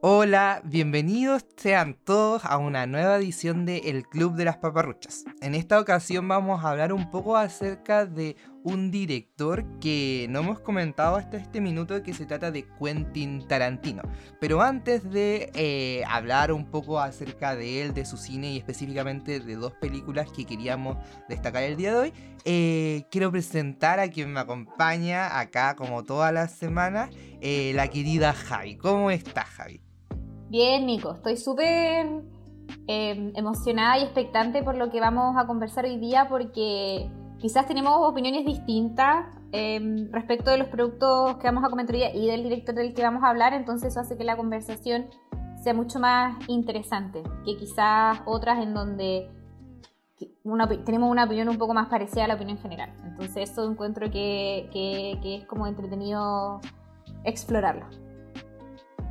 Hola, bienvenidos sean todos a una nueva edición de El Club de las Paparruchas. En esta ocasión vamos a hablar un poco acerca de un director que no hemos comentado hasta este minuto que se trata de Quentin Tarantino. Pero antes de eh, hablar un poco acerca de él, de su cine y específicamente de dos películas que queríamos destacar el día de hoy, eh, quiero presentar a quien me acompaña acá como todas las semanas, eh, la querida Javi. ¿Cómo estás Javi? Bien, Nico, estoy súper em, emocionada y expectante por lo que vamos a conversar hoy día porque quizás tenemos opiniones distintas em, respecto de los productos que vamos a comentar hoy día y del director del que vamos a hablar, entonces eso hace que la conversación sea mucho más interesante que quizás otras en donde tenemos una opinión un poco más parecida a la opinión general. Entonces eso encuentro que es como entretenido explorarlo.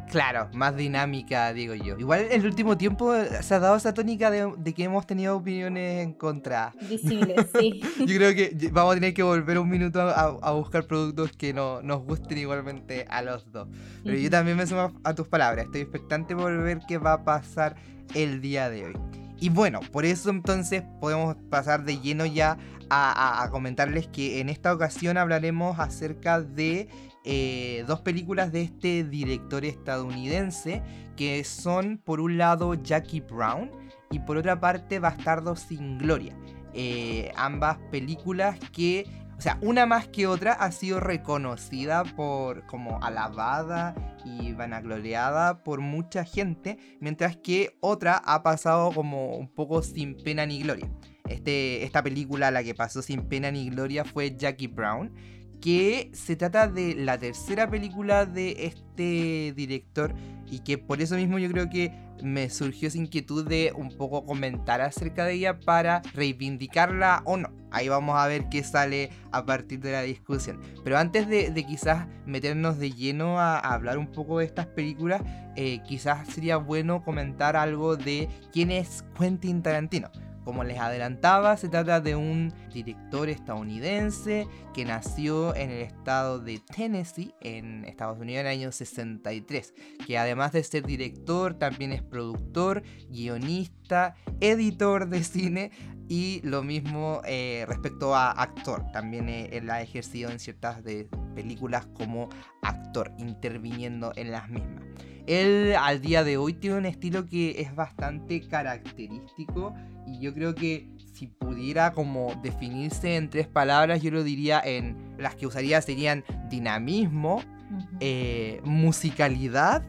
Claro, más dinámica, digo yo. Igual en el último tiempo se ha dado esa tónica de, que hemos tenido opiniones en contra. Visibles, sí. yo creo que vamos a tener que volver un minuto a, buscar productos que no, nos gusten igualmente a los dos. Pero yo también me sumo a tus palabras. Estoy expectante por ver qué va a pasar el día de hoy. Y bueno, por eso entonces podemos pasar de lleno ya a comentarles que en esta ocasión hablaremos acerca de eh, dos películas de este director estadounidense que son por un lado Jackie Brown y por otra parte Bastardo sin Gloria. Eh, ambas películas que, o sea, una más que otra ha sido reconocida por como alabada y vanagloriada por mucha gente, mientras que otra ha pasado como un poco sin pena ni gloria. Este, esta película, la que pasó sin pena ni gloria, fue Jackie Brown que se trata de la tercera película de este director y que por eso mismo yo creo que me surgió esa inquietud de un poco comentar acerca de ella para reivindicarla o no. Ahí vamos a ver qué sale a partir de la discusión. Pero antes de, quizás meternos de lleno a, hablar un poco de estas películas, eh, quizás sería bueno comentar algo de quién es Quentin Tarantino. Como les adelantaba, se trata de un director estadounidense que nació en el estado de Tennessee, en Estados Unidos, en el año 63, que además de ser director, también es productor, guionista, editor de cine y lo mismo eh, respecto a actor. También eh, él ha ejercido en ciertas de películas como actor, interviniendo en las mismas. Él al día de hoy tiene un estilo que es bastante característico y yo creo que si pudiera como definirse en tres palabras, yo lo diría en las que usaría serían dinamismo, eh, musicalidad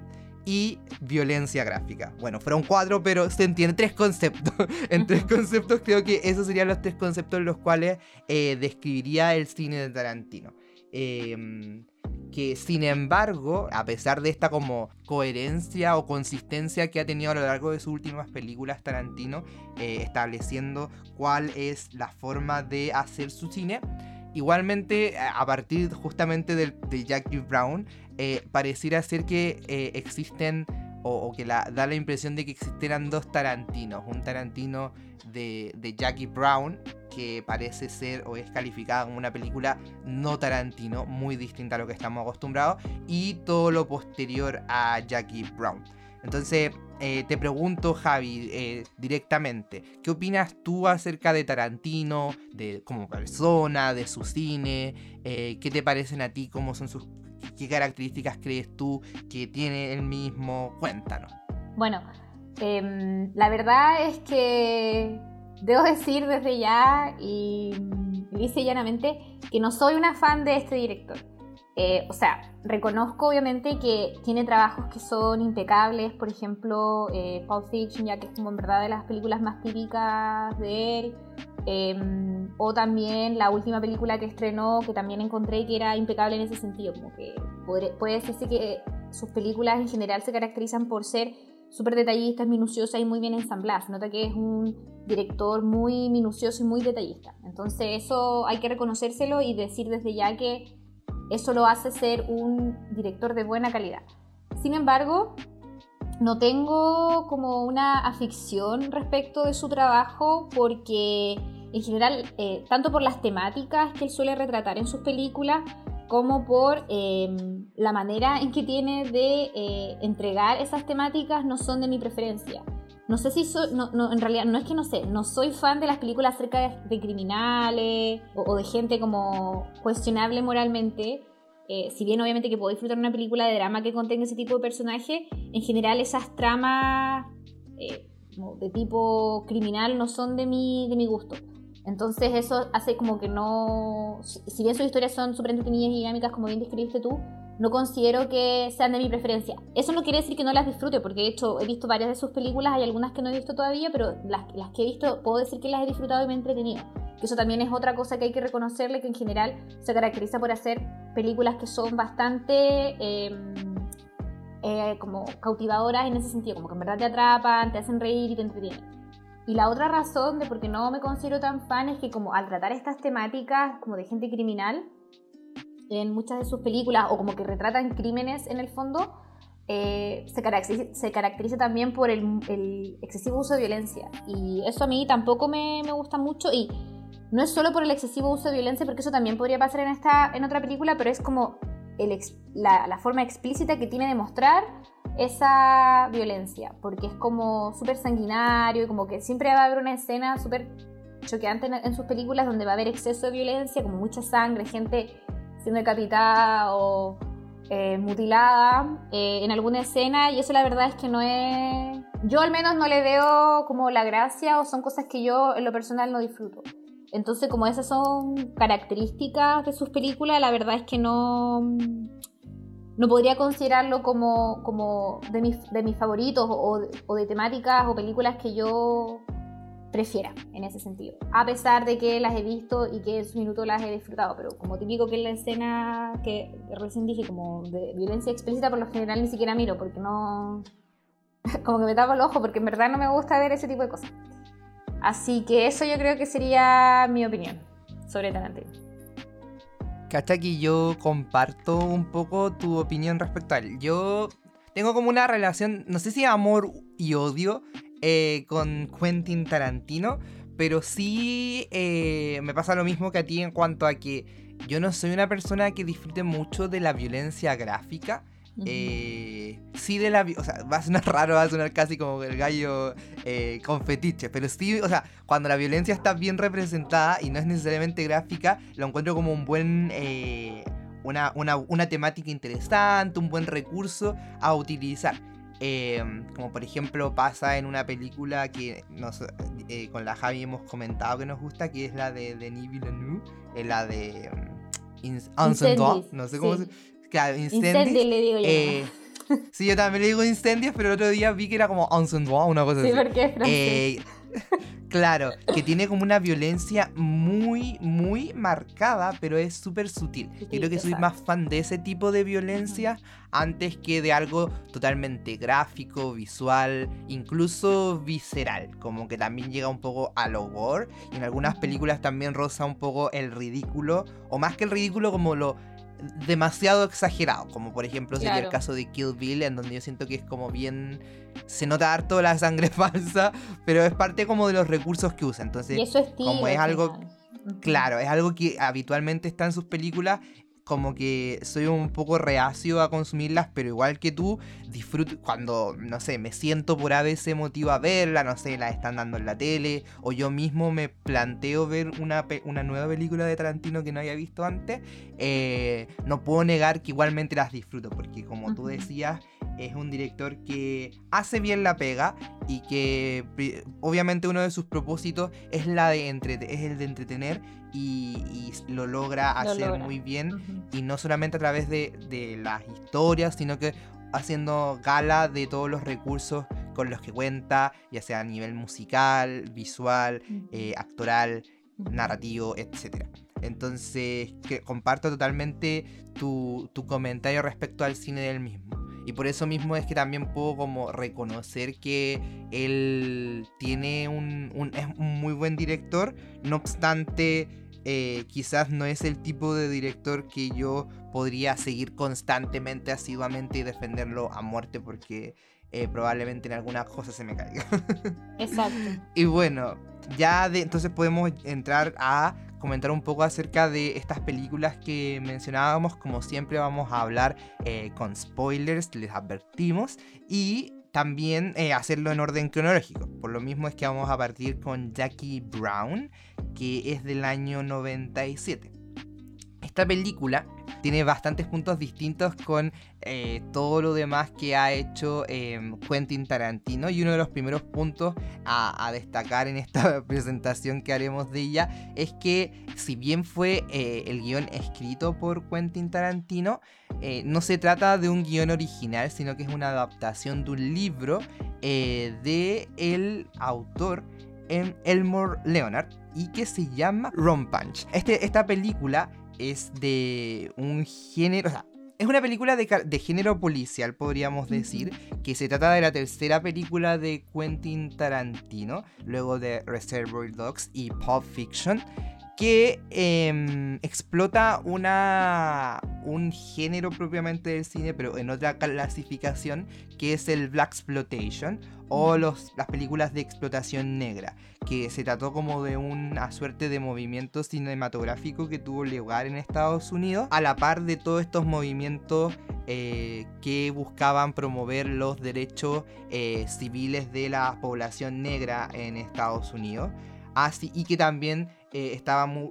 y violencia gráfica. Bueno, fueron cuatro, pero se entiende tres conceptos. en tres conceptos creo que esos serían los tres conceptos en los cuales eh, describiría el cine de Tarantino. Eh, que sin embargo, a pesar de esta como coherencia o consistencia que ha tenido a lo largo de sus últimas películas Tarantino, eh, estableciendo cuál es la forma de hacer su cine, igualmente a partir justamente de, de Jackie Brown, eh, pareciera ser que eh, existen o, que da la impresión de que existieran dos Tarantinos, un Tarantino de, de Jackie Brown que parece ser o es calificada como una película no Tarantino, muy distinta a lo que estamos acostumbrados, y todo lo posterior a Jackie Brown. Entonces, eh, te pregunto, Javi, eh, directamente, ¿qué opinas tú acerca de Tarantino, de como persona, de su cine? Eh, ¿Qué te parecen a ti? ¿Cómo son sus qué características crees tú que tiene el mismo? Cuéntanos. Bueno, em, la verdad es que debo decir desde ya y dice llanamente que no soy una fan de este director. Eh, o sea, reconozco obviamente que tiene trabajos que son impecables, por ejemplo, eh, Pulp Fiction, ya que es como en verdad de las películas más típicas de él, em, o también la última película que estrenó, que también encontré que era impecable en ese sentido, como que puede, puede decirse que sus películas en general se caracterizan por ser súper detallistas, minuciosas y muy bien ensambladas. Nota que es un director muy minucioso y muy detallista. Entonces eso hay que reconocérselo y decir desde ya que eso lo hace ser un director de buena calidad. Sin embargo, no tengo como una afición respecto de su trabajo porque en general, eh, tanto por las temáticas que él suele retratar en sus películas, como por em, la manera en que tiene de eh, entregar esas temáticas no son de mi preferencia. No sé si soy, no, no, en realidad no es que no sé, no soy fan de las películas acerca de, criminales o, de gente como cuestionable moralmente. Eh, si bien obviamente que puedo disfrutar una película de drama que contenga ese tipo de personaje, en general esas tramas eh, de tipo criminal no son de mi, de mi gusto. Entonces eso hace como que no, si bien sus historias son súper entretenidas y dinámicas como bien describiste tú, no considero que sean de mi preferencia. Eso no quiere decir que no las disfrute, porque de hecho he visto varias de sus películas, hay algunas que no he visto todavía, pero las, las que he visto puedo decir que las he disfrutado y me he entretenido. Eso también es otra cosa que hay que reconocerle, que en general se caracteriza por hacer películas que son bastante em, eh, como cautivadoras en ese sentido, como que en verdad te atrapan, te hacen reír y te entretienen. Y la otra razón de por qué no me considero tan fan es que como al tratar estas temáticas como de gente criminal, en muchas de sus películas o como que retratan crímenes en el fondo, eh, se, caracteriza, se, caracteriza, también por el, excesivo uso de violencia. Y eso a mí tampoco me, me, gusta mucho. Y no es solo por el excesivo uso de violencia, porque eso también podría pasar en, esta, en otra película, pero es como el, la, la, forma explícita que tiene de mostrar esa violencia. Porque es como súper sanguinario y como que siempre va a haber una escena súper choqueante en, en sus películas donde va a haber exceso de violencia, como mucha sangre, gente siendo decapitada o eh, mutilada eh, en alguna escena y eso la verdad es que no es... Yo al menos no le veo como la gracia o son cosas que yo en lo personal no disfruto. Entonces como esas son características de sus películas, la verdad es que no... No podría considerarlo como, como de, mis, de mis favoritos o, o de temáticas o películas que yo prefiera en ese sentido. A pesar de que las he visto y que en su minuto las he disfrutado, pero como típico que es la escena que recién dije, como de violencia explícita, por lo general ni siquiera miro, porque no. como que me tapo el ojo, porque en verdad no me gusta ver ese tipo de cosas. Así que eso yo creo que sería mi opinión sobre Tarantino. Cacha que yo comparto un poco tu opinión respecto a él. Yo tengo como una relación, no sé si amor y odio eh, con Quentin Tarantino, pero sí eh, me pasa lo mismo que a ti en cuanto a que yo no soy una persona que disfrute mucho de la violencia gráfica. Eh, sí de la... O sea, va a sonar raro, va a sonar casi como el gallo con fetiche, pero sí, o sea, cuando la violencia está bien representada y no es necesariamente gráfica, lo encuentro como un buen... una, una, una temática interesante, un buen recurso a utilizar. Em, como por ejemplo pasa en una película que nos, eh, con la Javi hemos comentado que nos gusta, que es la de Denis Villeneuve, es la de um, no sé cómo se... Claro, Incendies. le digo yo. Eh, sí, yo también le digo incendios, pero el otro día vi que era como una cosa así. Sí, porque es eh, Claro, que tiene como una violencia muy, muy marcada, pero es súper sutil. Yo creo que soy más fan de ese tipo de violencia antes que de algo totalmente gráfico, visual, incluso visceral. Como que también llega un poco al horror. Y en algunas películas también roza un poco el ridículo, o más que el ridículo, como lo demasiado exagerado, como por ejemplo sería el caso de Kill Bill, en donde yo siento que es como bien se nota harto la sangre falsa, pero es parte como de los recursos que usa. Entonces, como es algo, claro, es algo que habitualmente está en sus películas, como que soy un poco reacio a consumirlas, pero igual que tú, disfruto cuando, no sé, me siento por a veces motivo a verla, no sé, la están dando en la tele, o yo mismo me planteo ver una, una nueva película de Tarantino que no había visto antes, eh, no puedo negar que igualmente las disfruto, porque como tú decías, es un director que hace bien la pega y que obviamente uno de sus propósitos es, la de es el de entretener y, lo logra hacer muy bien y no solamente a través de, las historias, sino que haciendo gala de todos los recursos con los que cuenta, ya sea a nivel musical, visual, eh, actoral, narrativo, etc. Entonces, que comparto totalmente tu, tu comentario respecto al cine del mismo. Y por eso mismo es que también puedo como reconocer que él tiene un, es un muy buen director. No obstante, eh, quizás no es el tipo de director que yo podría seguir constantemente, asiduamente y defenderlo a muerte porque eh, probablemente en algunas cosas se me caiga. Exacto. y bueno, ya de, entonces podemos entrar a comentar un poco acerca de estas películas que mencionábamos. Como siempre vamos a hablar eh, con spoilers, les advertimos. Y también eh, hacerlo en orden cronológico. Por lo mismo es que vamos a partir con Jackie Brown, que es del año 97. Esta película tiene bastantes puntos distintos con eh, todo lo demás que ha hecho em, Quentin Tarantino y uno de los primeros puntos a, destacar en esta presentación que haremos de ella es que si bien fue eh, el guion escrito por Quentin Tarantino, eh, no se trata de un guion original, sino que es una adaptación de un libro de el autor em, Elmore Leonard y que se llama Ron Punch. Este, esta película es de un género, o sea, es una película de, género policial, podríamos decir, que se trata de la tercera película de Quentin Tarantino, luego de Reservoir Dogs y Pulp Fiction, que em, explota una, un género propiamente del cine, pero en otra clasificación, que es el Black Exploitation o los, las películas de explotación negra, que se trató como de una suerte de movimiento cinematográfico que tuvo lugar en Estados Unidos, a la par de todos estos movimientos eh, que buscaban promover los derechos eh, civiles de la población negra en Estados Unidos. Así, y que también eh, estaba muy,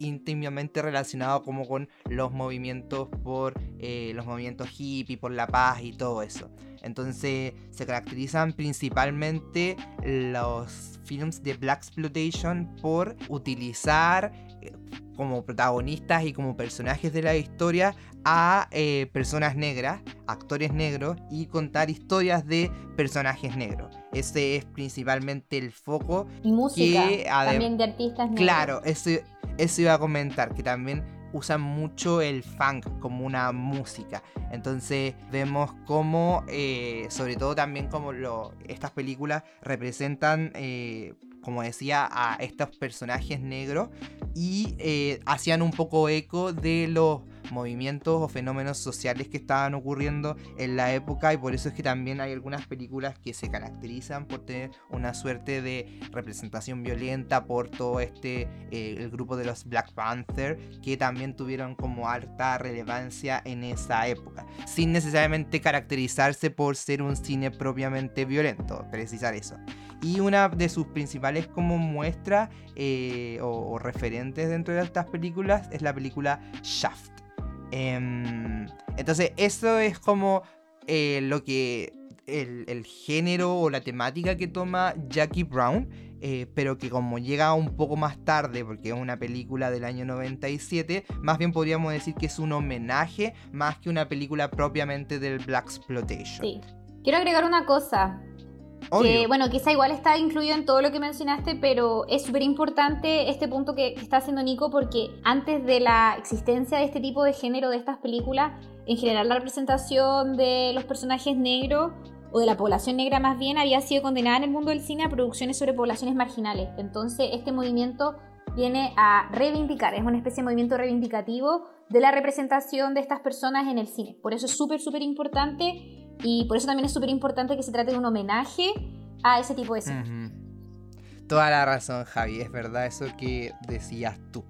íntimamente relacionado como con los movimientos por eh, los movimientos hippie, por la paz y todo eso. Entonces se caracterizan principalmente los films de Black Exploitation por utilizar eh, como protagonistas y como personajes de la historia a eh, personas negras, actores negros y contar historias de personajes negros. Ese es principalmente el foco. Y música también de artistas negros. Claro, ese eso iba a comentar, que también usan mucho el funk como una música. Entonces vemos cómo, eh, sobre todo también como lo, estas películas representan, eh, como decía, a estos personajes negros y eh, hacían un poco eco de los movimientos o fenómenos sociales que estaban ocurriendo en la época y por eso es que también hay algunas películas que se caracterizan por tener una suerte de representación violenta por todo este eh, el grupo de los Black Panther que también tuvieron como alta relevancia en esa época sin necesariamente caracterizarse por ser un cine propiamente violento precisar eso y una de sus principales como muestras eh, o, referentes dentro de estas películas es la película Shaft Em, entonces, eso es como eh, lo que. El, género o la temática que toma Jackie Brown, eh, pero que como llega un poco más tarde, porque es una película del año 97, más bien podríamos decir que es un homenaje más que una película propiamente del Black Exploitation. Sí. Quiero agregar una cosa. Que, bueno, quizá igual está incluido en todo lo que mencionaste, pero es súper importante este punto que, está haciendo Nico porque antes de la existencia de este tipo de género de estas películas, en general la representación de los personajes negros o de la población negra más bien había sido condenada en el mundo del cine a producciones sobre poblaciones marginales. Entonces este movimiento viene a reivindicar, es una especie de movimiento reivindicativo de la representación de estas personas en el cine. Por eso es súper, súper importante y por eso también es súper importante que se trate de un homenaje a ese tipo de cine. Toda la razón, Javi, es verdad eso que decías tú.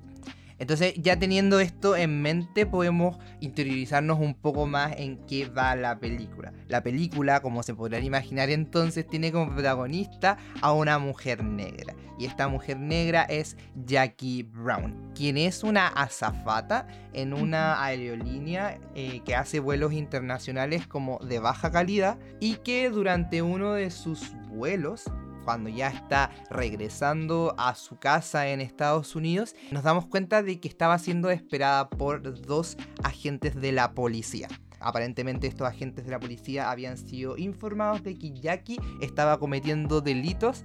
Entonces, ya teniendo esto en mente, podemos interiorizarnos un poco más en qué va la película. La película, como se podrán imaginar entonces, tiene como protagonista a una mujer negra. Y esta mujer negra es Jackie Brown, quien es una azafata en una aerolínea eh, que hace vuelos internacionales como de baja calidad y que durante uno de sus vuelos cuando ya está regresando a su casa en Estados Unidos, nos damos cuenta de que estaba siendo esperada por dos agentes de la policía. Aparentemente estos agentes de la policía habían sido informados de que Jackie estaba cometiendo delitos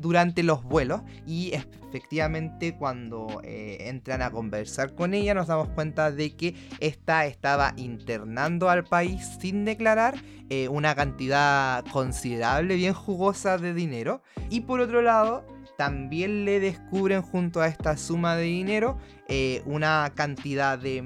durante los vuelos y efectivamente cuando eh, entran a conversar con ella nos damos cuenta de que esta estaba internando al país sin declarar eh, una cantidad considerable, bien jugosa de dinero. Y por otro lado también le descubren junto a esta suma de dinero eh, una cantidad de,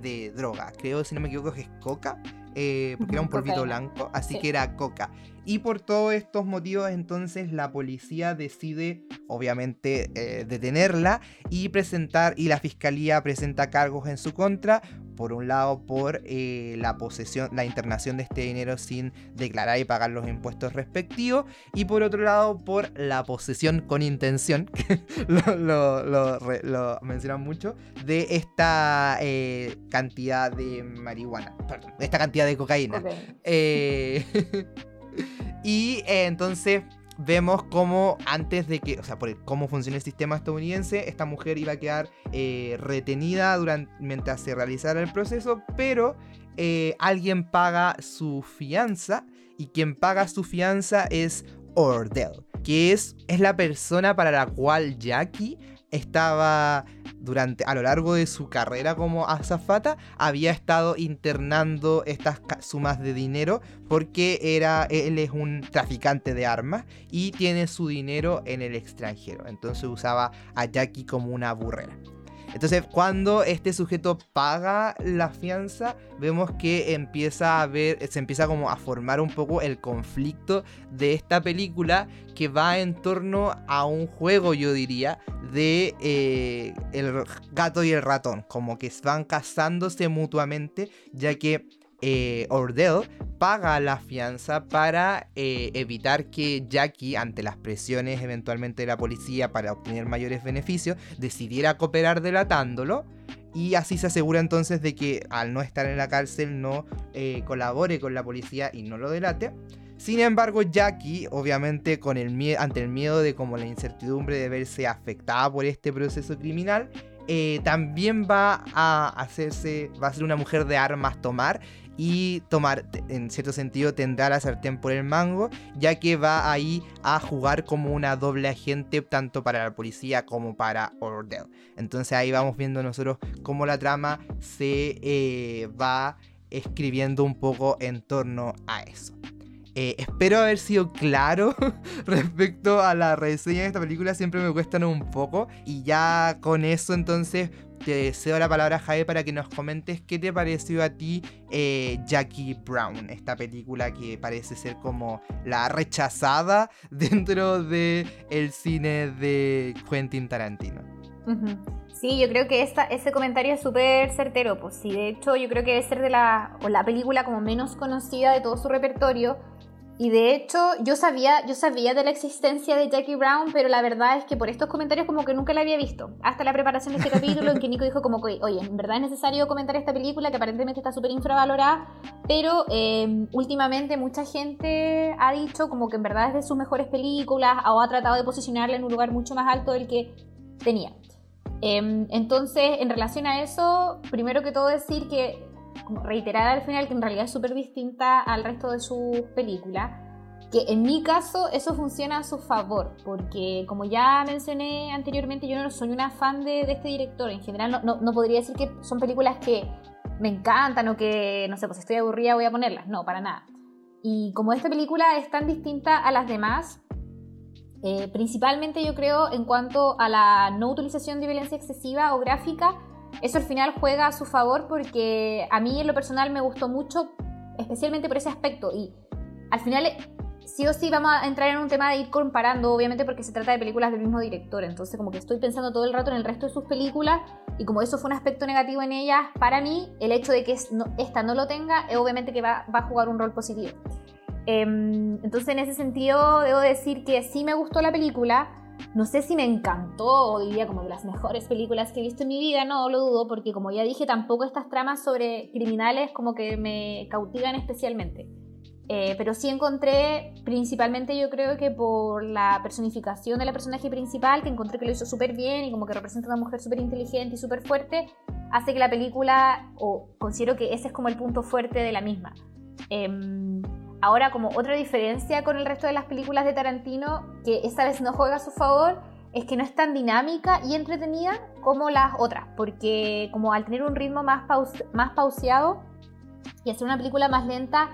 de droga. Creo, si no me equivoco, que es coca. Eh, porque era un polvito blanco, así que era coca. Y por todos estos motivos entonces la policía decide obviamente eh, detenerla y presentar y la fiscalía presenta cargos en su contra. Por un lado por eh, la posesión, la internación de este dinero sin declarar y pagar los impuestos respectivos. Y por otro lado por la posesión con intención, que lo, lo, mencionan mucho, de esta eh, cantidad de marihuana. Perdón, de esta cantidad de cocaína. y eh, entonces vemos cómo antes de que, o sea, por cómo funciona el sistema estadounidense, esta mujer iba a quedar eh, retenida durante, mientras se realizara el proceso, pero eh, alguien paga su fianza y quien paga su fianza es Ordell, que es, es la persona para la cual Jackie estaba durante a lo largo de su carrera como azafata había estado internando estas sumas de dinero porque era él es un traficante de armas y tiene su dinero en el extranjero. Entonces usaba a Jackie como una burrera. Entonces, cuando este sujeto paga la fianza, vemos que empieza a ver, se empieza como a formar un poco el conflicto de esta película que va en torno a un juego, yo diría, de eh, el gato y el ratón, como que van casándose mutuamente, ya que eh, Ordell paga la fianza para eh, evitar que Jackie, ante las presiones eventualmente de la policía para obtener mayores beneficios, decidiera cooperar delatándolo. Y así se asegura entonces de que al no estar en la cárcel no colabore con la policía y no lo delate. Sin embargo, Jackie, obviamente ante el miedo de como la incertidumbre de verse afectada por este proceso criminal, también va a hacerse, va a ser una mujer de armas tomar y tomar, en cierto sentido, tendrá la sartén por el mango, ya que va ahí a jugar como una doble agente tanto para la policía como para Ordell. Entonces ahí vamos viendo nosotros cómo la trama se eh, va escribiendo un poco en torno a eso. Eh, espero haber sido claro respecto a la reseña de esta película, siempre me cuestan un poco y ya con eso entonces te cedo la palabra Jae para que nos comentes qué te pareció a ti eh, Jackie Brown, esta película que parece ser como la rechazada dentro del el cine de Quentin Tarantino. Sí, yo creo que esta, ese comentario es súper certero, pues sí, de hecho yo creo que debe ser de la, o la película como menos conocida de todo su repertorio, y de hecho, yo sabía, yo sabía de la existencia de Jackie Brown, pero la verdad es que por estos comentarios como que nunca la había visto. Hasta la preparación de este capítulo en que Nico dijo como que, oye, en verdad es necesario comentar esta película que aparentemente está súper infravalorada, pero em, últimamente mucha gente ha dicho como que en verdad es de sus mejores películas o ha tratado de posicionarla en un lugar mucho más alto del que tenía. Em, entonces, en relación a eso, primero que todo decir que reiterar al final que en realidad es súper distinta al resto de sus películas. Que en mi caso eso funciona a su favor, porque como ya mencioné anteriormente, yo no soy una fan de, este director. En general, no, no, podría decir que son películas que me encantan o que, no sé, pues estoy aburrida, voy a ponerlas. No, para nada. Y como esta película es tan distinta a las demás, eh, principalmente yo creo en cuanto a la no utilización de violencia excesiva o gráfica, eso al final juega a su favor porque a mí en lo personal me gustó mucho, especialmente por ese aspecto. Y al final sí o sí vamos a entrar en un tema de ir comparando, obviamente porque se trata de películas del mismo director. Entonces como que estoy pensando todo el rato en el resto de sus películas y como eso fue un aspecto negativo en ellas, para mí el hecho de que esta no lo tenga, obviamente que va, va a jugar un rol positivo. Em, entonces en ese sentido debo decir que sí me gustó la película no sé si me encantó o diría como de las mejores películas que he visto en mi vida, no lo dudo, porque como ya dije, tampoco estas tramas sobre criminales como que me cautivan especialmente. Eh, pero sí encontré, principalmente yo creo que por la personificación de la personaje principal, que encontré que lo hizo súper bien y como que representa una mujer súper inteligente y súper fuerte, hace que la película, o considero que ese es como el punto fuerte de la misma. Em, Ahora, como otra diferencia con el resto de las películas de Tarantino, que esta vez no juega a su favor, es que no es tan dinámica y entretenida como las otras, porque como al tener un ritmo más, más pauseado y hacer una película más lenta,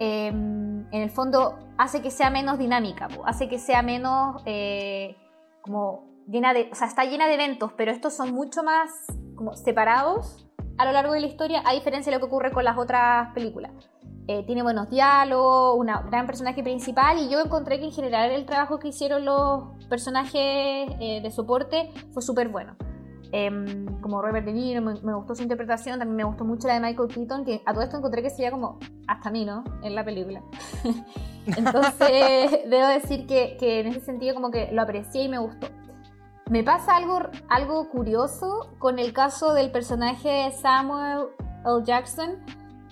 em, en el fondo hace que sea menos dinámica, hace que sea menos, eh, como llena de, o sea, está llena de eventos, pero estos son mucho más como separados a lo largo de la historia, a diferencia de lo que ocurre con las otras películas. Eh, tiene buenos diálogos, un gran personaje principal y yo encontré que en general el trabajo que hicieron los personajes eh, de soporte fue súper bueno. Em, como Robert De Niro, me, gustó su interpretación, también me gustó mucho la de Michael Keaton, que a todo esto encontré que sería como hasta mí, ¿no? En la película. Entonces, debo decir que, que, en ese sentido como que lo aprecié y me gustó. Me pasa algo, algo curioso con el caso del personaje Samuel L. Jackson,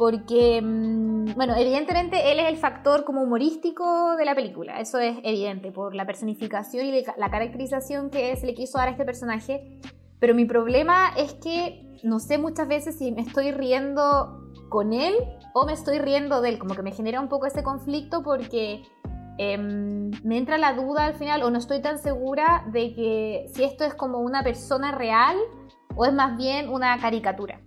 porque, mm, bueno, evidentemente él es el factor como humorístico de la película, eso es evidente, por la personificación y la caracterización que se le quiso dar a este personaje, pero mi problema es que no sé muchas veces si me estoy riendo con él o me estoy riendo de él, como que me genera un poco ese conflicto porque em, me entra la duda al final o no estoy tan segura de que si esto es como una persona real o es más bien una caricatura.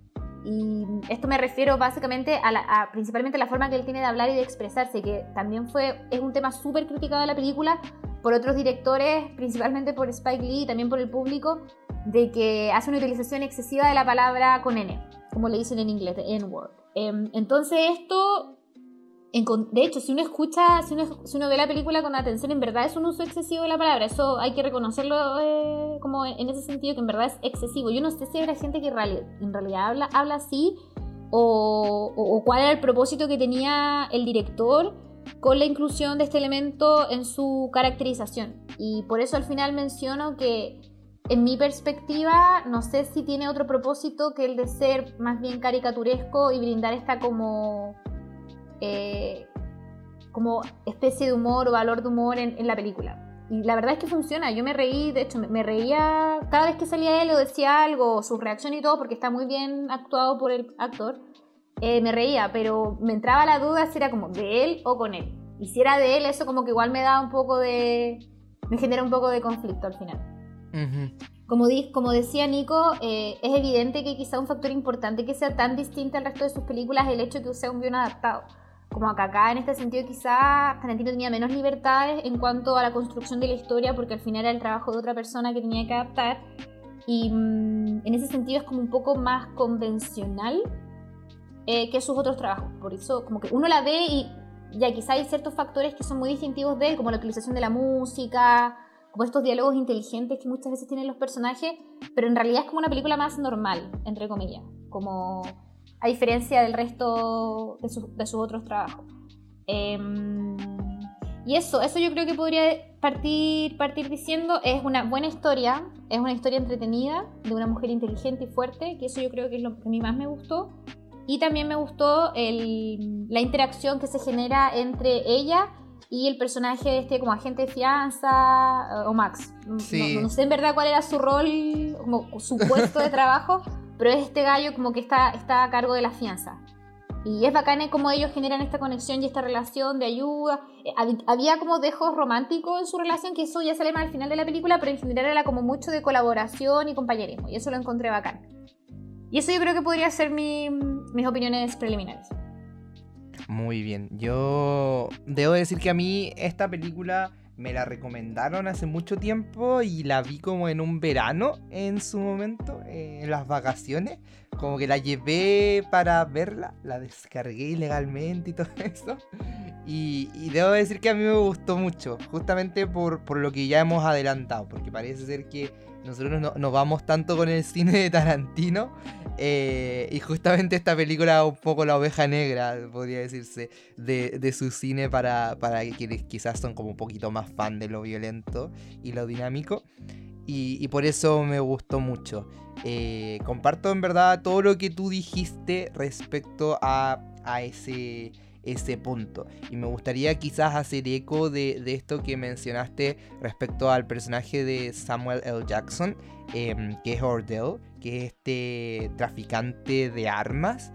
Y esto me refiero básicamente a, la, principalmente a la forma que él tiene de hablar y de expresarse, que también fue, es un tema súper criticado de la película por otros directores, principalmente por Spike Lee y también por el público, de que hace una utilización excesiva de la palabra con N, como le dicen en inglés, N-word. Em, entonces esto, de hecho, si uno escucha, si uno, ve la película con atención, en verdad es un uso excesivo de la palabra, eso hay que reconocerlo eh, como en ese sentido, que en verdad es excesivo. Yo no sé si habrá gente que en realidad habla, habla así, o, o cuál era el propósito que tenía el director con la inclusión de este elemento en su caracterización. Y por eso al final menciono que en mi perspectiva, no sé si tiene otro propósito que el de ser más bien caricaturesco y brindar esta como, eh, como especie de humor o valor de humor en, la película. Y la verdad es que funciona. Yo me reí, de hecho, me, reía cada vez que salía él o decía algo, su reacción y todo, porque está muy bien actuado por el actor. Eh, me reía, pero me entraba la duda si era como de él o con él. Y si era de él, eso como que igual me da un poco de. me genera un poco de conflicto al final como, como, decía Nico, eh, es evidente que quizá un factor importante que sea tan distinto al resto de sus películas es el hecho de que sea un guion adaptado. Como acá, acá en este sentido quizá Tarantino tenía menos libertades en cuanto a la construcción de la historia porque al final era el trabajo de otra persona que tenía que adaptar y mm, en ese sentido es como un poco más convencional eh, que sus otros trabajos. Por eso como que uno la ve y ya quizá hay ciertos factores que son muy distintivos de él, como la utilización de la música, como estos diálogos inteligentes que muchas veces tienen los personajes, pero en realidad es como una película más normal, entre comillas, como a diferencia del resto de, sus otros trabajos. Em, y eso, eso yo creo que podría partir, partir diciendo, es una buena historia, es una historia entretenida de una mujer inteligente y fuerte, que eso yo creo que es lo que a mí más me gustó. Y también me gustó la interacción que se genera entre ella y el personaje este como agente de fianza eh, o Max. No, sé en verdad cuál era su rol, como su puesto de trabajo, pero es este gallo como que está, está a cargo de la fianza. Y es bacán como ellos generan esta conexión y esta relación de ayuda. Eh, había como dejos románticos en su relación, que eso ya sale más al final de la película, pero en general era como mucho de colaboración y compañerismo. Y eso lo encontré bacán. Y eso yo creo que podría ser mi, mis opiniones preliminares. Muy bien. Yo debo decir que a mí esta película me la recomendaron hace mucho tiempo y la vi como en un verano en su momento, eh, en las vacaciones. Como que la llevé para verla, la descargué ilegalmente y todo eso. Y, debo decir que a mí me gustó mucho, justamente por, por lo que ya hemos adelantado, porque parece ser que nosotros no, nos vamos tanto con el cine de Tarantino eh, y justamente esta película es un poco la oveja negra, podría decirse, de, su cine para, para quienes quizás son como un poquito más fan de lo violento y lo dinámico. Y, por eso me gustó mucho. Eh, comparto en verdad todo lo que tú dijiste respecto a, a ese ese punto. Y me gustaría quizás hacer eco de, esto que mencionaste respecto al personaje de Samuel L. Jackson, em, que es Ordell, que es este traficante de armas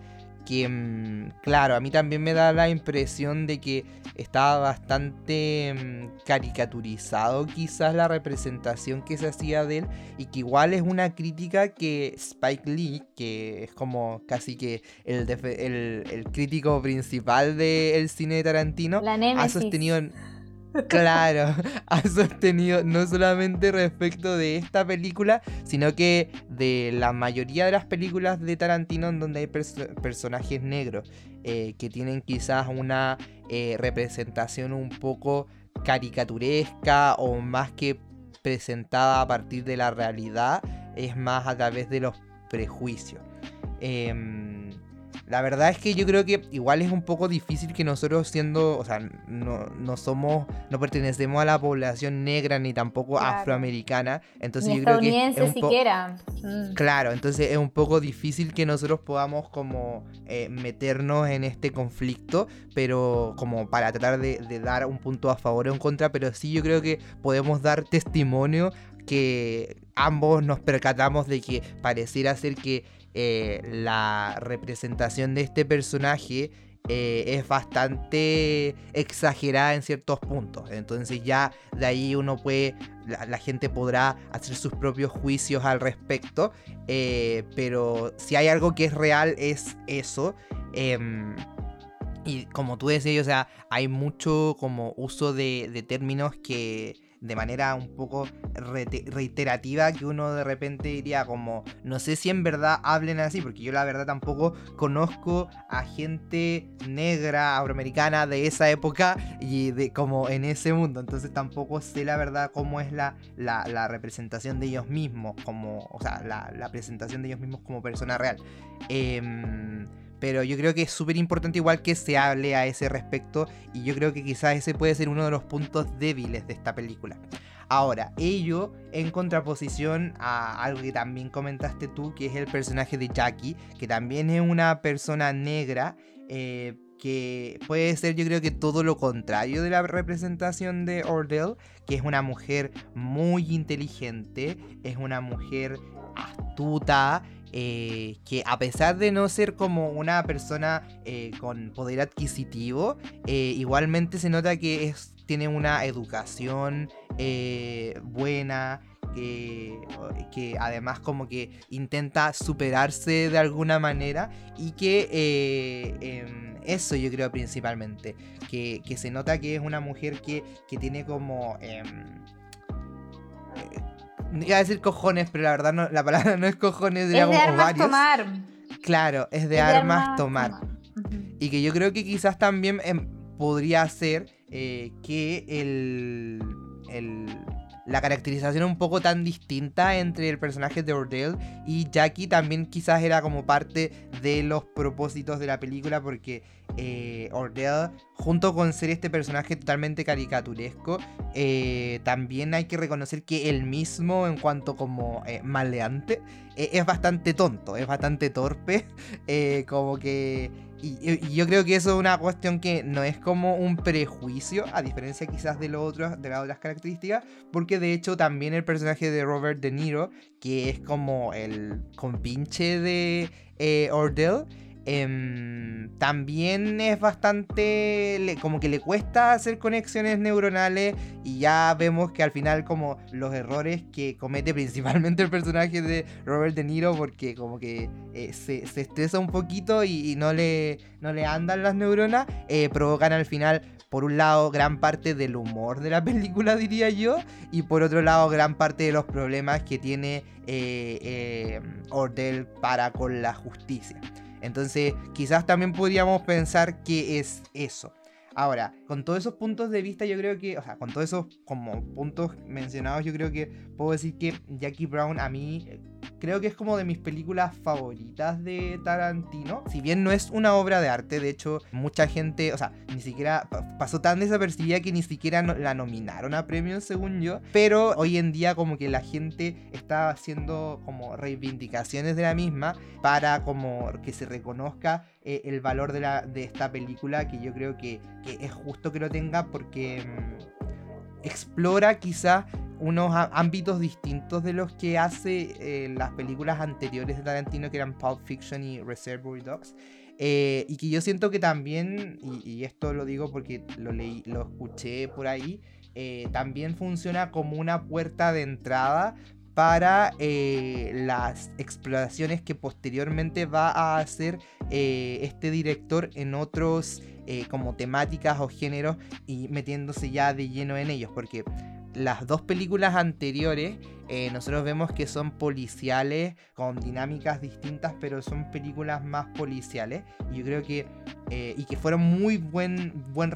que, mm, claro, a mí también me da la impresión de que estaba bastante mm, caricaturizado quizás la representación que se hacía de él y que igual es una crítica que Spike Lee, que es como casi que el, el, crítico principal del cine de Tarantino, ha sostenido... claro, ha sostenido no solamente respecto de esta película, sino que de la mayoría de las películas de Tarantino en donde hay personajes negros eh, que tienen quizás una eh, representación un poco caricaturesca o más que presentada a partir de la realidad, es más a través de los prejuicios. Em, la verdad es que yo creo que igual es un poco difícil que nosotros siendo, o sea, no, somos, no pertenecemos a la población negra ni tampoco afroamericana, entonces yo creo que es siquiera. Mm. Claro, entonces es un poco difícil que nosotros podamos como eh, meternos en este conflicto, pero como para tratar de, de dar un punto a favor o en contra, pero sí yo creo que podemos dar testimonio que ambos nos percatamos de que pareciera ser que eh, la representación de este personaje eh, es bastante exagerada en ciertos puntos. Entonces ya de ahí uno puede, la, gente podrá hacer sus propios juicios al respecto. Eh, pero si hay algo que es real es eso. Em, y como tú decías, o sea, hay mucho como uso de términos que de manera un poco reiterativa que uno de repente diría como, no sé si en verdad hablen así, porque yo la verdad tampoco conozco a gente negra, afroamericana de esa época y de como en ese mundo, entonces tampoco sé la verdad cómo es la, la, representación de ellos mismos, como, o sea, la, la presentación de ellos mismos como persona real. Eh, pero yo creo que es súper importante igual que se hable a ese respecto y yo creo que quizás ese puede ser uno de los puntos débiles de esta película. Ahora, ello en contraposición a algo que también comentaste tú, que es el personaje de Jackie, que también es una persona negra, eh, que puede ser yo creo que todo lo contrario de la representación de Ordell, que es una mujer muy inteligente, es una mujer astuta, eh, que a pesar de no ser como una persona eh, con poder adquisitivo, eh, igualmente se nota que tiene una educación buena, que, que, además como que intenta superarse de alguna manera y que em, eso yo creo principalmente, que, se nota que es una mujer que, que tiene como... Em, Iba a decir cojones, pero la verdad no, la palabra no es cojones, digamos, es de armas tomar. Claro, es de, armas, tomar. Y que yo creo que quizás también em, podría ser eh, que el, el, la caracterización un poco tan distinta entre el personaje de Ordell y Jackie también quizás era como parte de los propósitos de la película porque eh, Ordell, junto con ser este personaje totalmente caricaturesco, eh, también hay que reconocer que él mismo, en cuanto como eh, maleante, eh, es bastante tonto, es bastante torpe, como que... Y, yo creo que eso es una cuestión que no es como un prejuicio, a diferencia quizás de, lo otro, de las otras características, porque de hecho también el personaje de Robert De Niro, que es como el compinche de Ordell, Em, también es bastante como que le cuesta hacer conexiones neuronales y ya vemos que al final como los errores que comete principalmente el personaje de Robert De Niro porque como que eh, se, estresa un poquito y, no, le, no le andan las neuronas eh, provocan al final por un lado gran parte del humor de la película diría yo y por otro lado gran parte de los problemas que tiene eh, Ordell para con la justicia. Entonces, quizás también podríamos pensar que es eso. Ahora, con todos esos puntos de vista, yo creo que, o sea, con todos esos como puntos mencionados, yo creo que puedo decir que Jackie Brown a mí creo que es como de mis películas favoritas de Tarantino. Si bien no es una obra de arte, de hecho, mucha gente, o sea, ni siquiera pasó tan desapercibida que ni siquiera la nominaron a premios, según yo. Pero hoy en día, como que la gente está haciendo como reivindicaciones de la misma para como que se reconozca eh, el valor de, la, de esta película, que yo creo que, que es justo que lo tenga porque. Mm, explora quizá unos ámbitos distintos de los que hace eh, las películas anteriores de Tarantino, que eran Pulp Fiction y Reservoir Dogs. Eh, y que yo siento que también, y, esto lo digo porque lo leí, lo escuché por ahí, eh, también funciona como una puerta de entrada para las exploraciones que posteriormente va a hacer este director en otros como temáticas o géneros y metiéndose ya de lleno en ellos, porque las dos películas anteriores eh, nosotros vemos que son policiales con dinámicas distintas, pero son películas más policiales. Y yo creo que. Eh, y que fueron muy buen, buen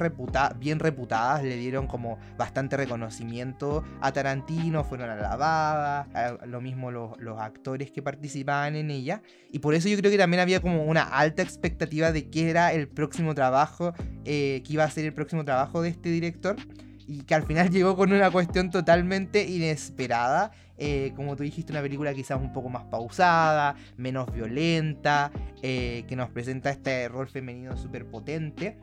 bien reputadas, le dieron como bastante reconocimiento a Tarantino, fueron alabadas, lo mismo los, los actores que participaban en ella. Y por eso yo creo que también había como una alta expectativa de qué era el próximo trabajo, eh, que iba a ser el próximo trabajo de este director y que al final llegó con una cuestión totalmente inesperada. Eh, como tú dijiste, una película quizás un poco más pausada, menos violenta, eh, que nos presenta este rol femenino súper potente.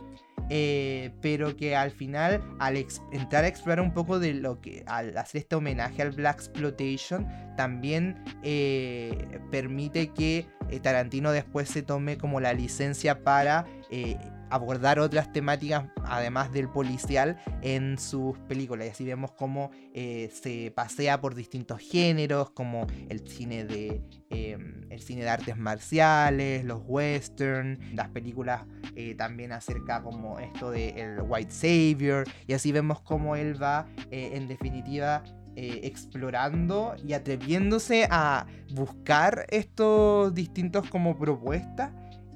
Eh, pero que al final, al entrar a explorar un poco de lo que, al hacer este homenaje al Black Exploitation, también permite que Tarantino después se tome como la licencia para abordar otras temáticas además del policial en sus películas. Y así vemos cómo eh, se pasea por distintos géneros, como el cine de em, el cine de artes marciales, los western, las películas eh, también acerca como esto de el white savior. Y así vemos cómo él va eh, en definitiva explorando y atreviéndose a buscar estos distintos como propuestas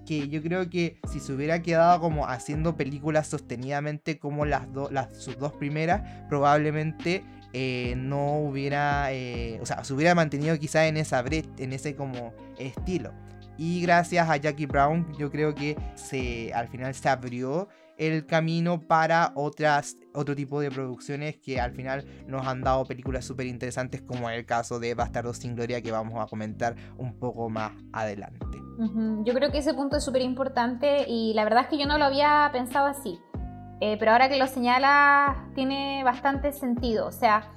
que yo creo que si se hubiera quedado como haciendo películas sostenidamente como las, las sus dos primeras, probablemente eh, no hubiera, eh, o sea, se hubiera mantenido quizá en esa en ese como estilo. Y gracias a Jackie Brown, yo creo que se, al final se abrió el camino para otras, otro tipo de producciones que al final nos han dado películas súper interesantes como el caso de Bastardos sin Gloria que vamos a comentar un poco más adelante. Yo creo que ese punto es súper importante y la verdad es que yo no lo había pensado así, eh, pero ahora que lo señala tiene bastante sentido, o sea,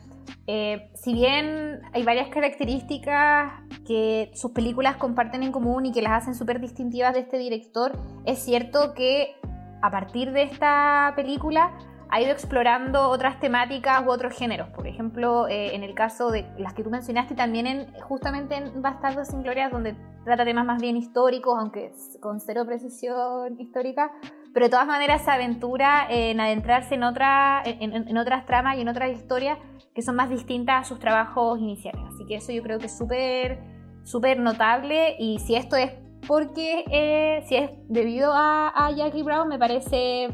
eh, si bien hay varias características que sus películas comparten en común y que las hacen súper distintivas de este director, es cierto que a partir de esta película ha ido explorando otras temáticas u otros géneros. Por ejemplo, eh, en el caso de las que tú mencionaste, también en, justamente en Bastardos sin Gloria, donde trata temas más bien históricos, aunque con cero precisión histórica, pero de todas maneras se aventura en adentrarse en, otra, en, otras tramas y en otras historias que son más distintas a sus trabajos iniciales. Así que eso yo creo que es súper súper notable y si esto es porque eh, si es debido a, Jackie Brown me parece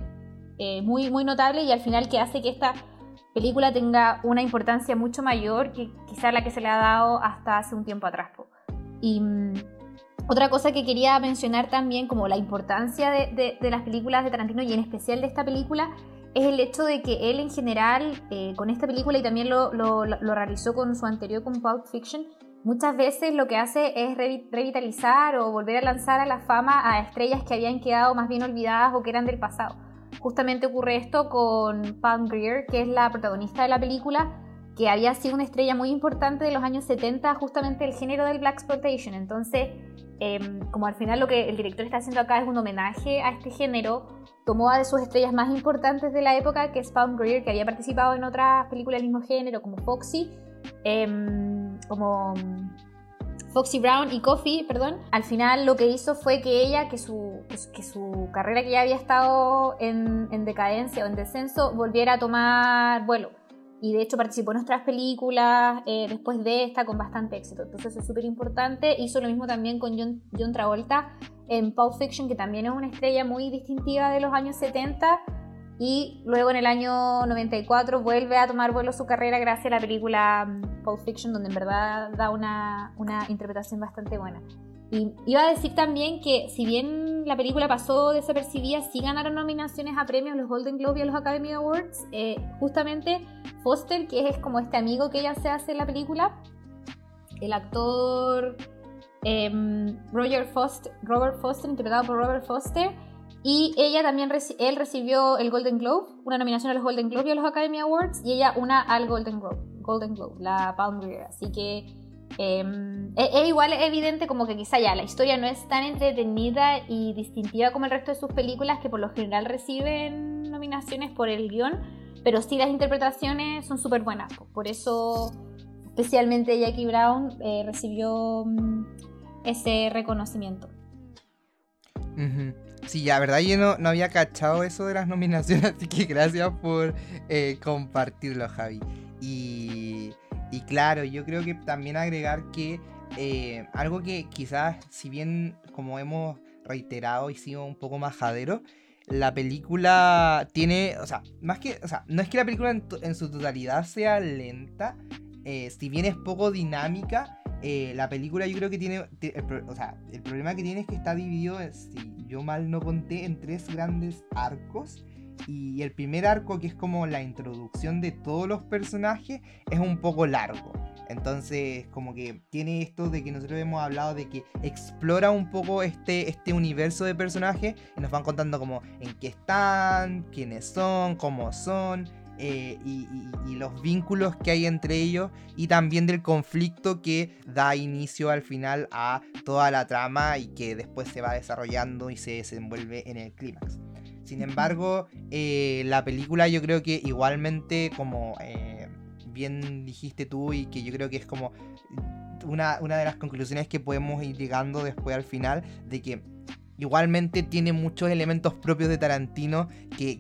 eh, muy, muy notable y al final que hace que esta película tenga una importancia mucho mayor que quizá la que se le ha dado hasta hace un tiempo atrás. Y mm, otra cosa que quería mencionar también como la importancia de, las películas de Tarantino y en especial de esta película es el hecho de que él en general eh, con esta película y también lo, lo, lo, realizó con su anterior con Pulp Fiction muchas veces lo que hace es revitalizar o volver a lanzar a la fama a estrellas que habían quedado más bien olvidadas o que eran del pasado. Justamente ocurre esto con Pam Grier, que es la protagonista de la película, que había sido una estrella muy importante de los años 70, justamente el género del Black Exploitation. Entonces, em, como al final lo que el director está haciendo acá es un homenaje a este género, tomó a de sus estrellas más importantes de la época, que es Pam Grier, que había participado en otras películas del mismo género, como Foxy, Em, como Foxy Brown y Coffee, perdón, al final lo que hizo fue que ella, que su, que su carrera que ya había estado en, decadencia o en descenso, volviera a tomar vuelo. Y de hecho participó en nuestras películas eh, después de esta con bastante éxito. Entonces es súper importante. Hizo lo mismo también con John, John Travolta en Pulp Fiction, que también es una estrella muy distintiva de los años 70 y luego en el año 94 vuelve a tomar vuelo su carrera gracias a la película mm, Pulp Fiction, donde en verdad da una, una interpretación bastante buena. Y iba a decir también que si bien la película pasó desapercibida, sí ganaron nominaciones a premios los Golden Globe y a los Academy Awards. Eh, justamente Foster, que es como este amigo que ella se hace en la película, el actor em, Roger Foster, Robert Foster, interpretado por Robert Foster, y ella también, él recibió el Golden Globe, una nominación a los Golden Globe y a los Academy Awards, y ella una al Golden Globe, Golden Globe, la Palm Greer. Así que em, es, e igual evidente como que quizá ya la historia no es tan entretenida y distintiva como el resto de sus películas, que por lo general reciben nominaciones por el guion, pero sí las interpretaciones son súper buenas. Por eso especialmente Jackie Brown, eh, recibió mm, ese reconocimiento. Sí, la verdad yo no, no, había cachado eso de las nominaciones, así que gracias por eh, compartirlo, Javi. Y, y, claro, yo creo que también agregar que eh, algo que quizás, si bien como hemos reiterado y sido un poco majadero, la película tiene, o sea, más que, o sea, no es que la película en, su totalidad sea lenta, eh, si bien es poco dinámica, la película yo creo que tiene, o sea, el problema que tiene es que está dividido, si yo mal no conté, en tres grandes arcos. Y el primer arco, que es como la introducción de todos los personajes, es un poco largo. Entonces, como que tiene esto de que nosotros hemos hablado de que explora un poco este, este universo de personajes y nos van contando como en qué están, quiénes son, cómo son. Eh, y, los vínculos que hay entre ellos y también del conflicto que da inicio al final a toda la trama y que después se va desarrollando y se desenvuelve en el clímax. Sin embargo, eh, la película yo creo que igualmente como eh, bien dijiste tú y que yo creo que es como una, una de las conclusiones que podemos ir llegando después al final, de que igualmente tiene muchos elementos propios de Tarantino que,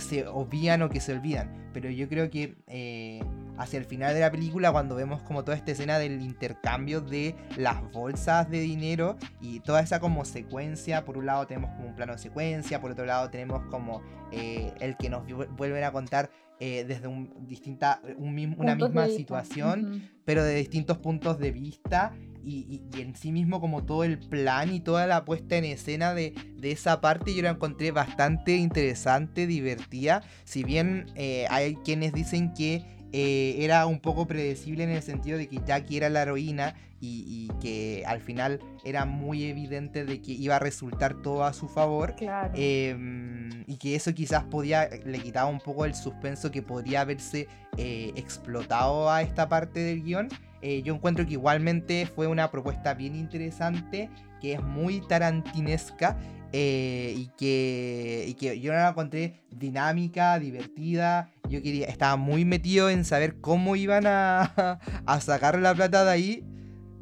se obvían o que se olvidan. Pero yo creo que eh, hacia el final de la película, cuando vemos como toda esta escena del intercambio de las bolsas de dinero y toda esa como secuencia, por un lado tenemos como un plano de secuencia, por otro lado tenemos como eh, el que nos vuelven a contar eh, desde un, distinta, una misma situación, pero de distintos puntos de vista y, en sí mismo como todo el plan y toda la puesta en escena de, esa parte yo la encontré bastante interesante, divertida, si bien eh, hay quienes dicen que eh, era un poco predecible en el sentido de que Jackie era la heroína y, que al final era muy evidente de que iba a resultar todo a su favor. Em, y que eso quizás podía, le quitaba un poco el suspenso que podría haberse eh, explotado a esta parte del guion. Eh, yo encuentro que igualmente fue una propuesta bien interesante, que es muy tarantinesca eh, y, que, y que yo la encontré dinámica, divertida. Yo quería, estaba muy metido en saber cómo iban a, a sacar la plata de ahí.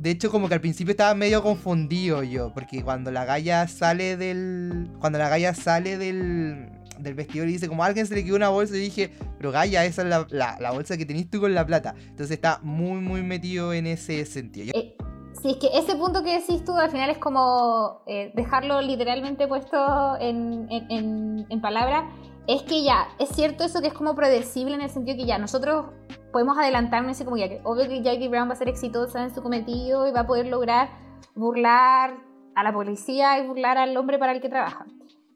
De hecho, como que al principio estaba medio confundido yo, porque cuando la galla sale del. Cuando la galla sale del, del vestidor y dice, como alguien se le quedó una bolsa, y dije, pero galla, esa es la, la, bolsa que tenés tú con la plata. Entonces está muy, muy metido en ese sentido. Eh, sí, es que ese punto que decís tú al final es como eh, dejarlo literalmente puesto en, en, en palabras. Es que ya, es cierto eso que es como predecible en el sentido que ya nosotros podemos adelantarnos y como ya que obvio que Jackie Brown va a ser exitosa en su cometido y va a poder lograr burlar a la policía y burlar al hombre para el que trabaja.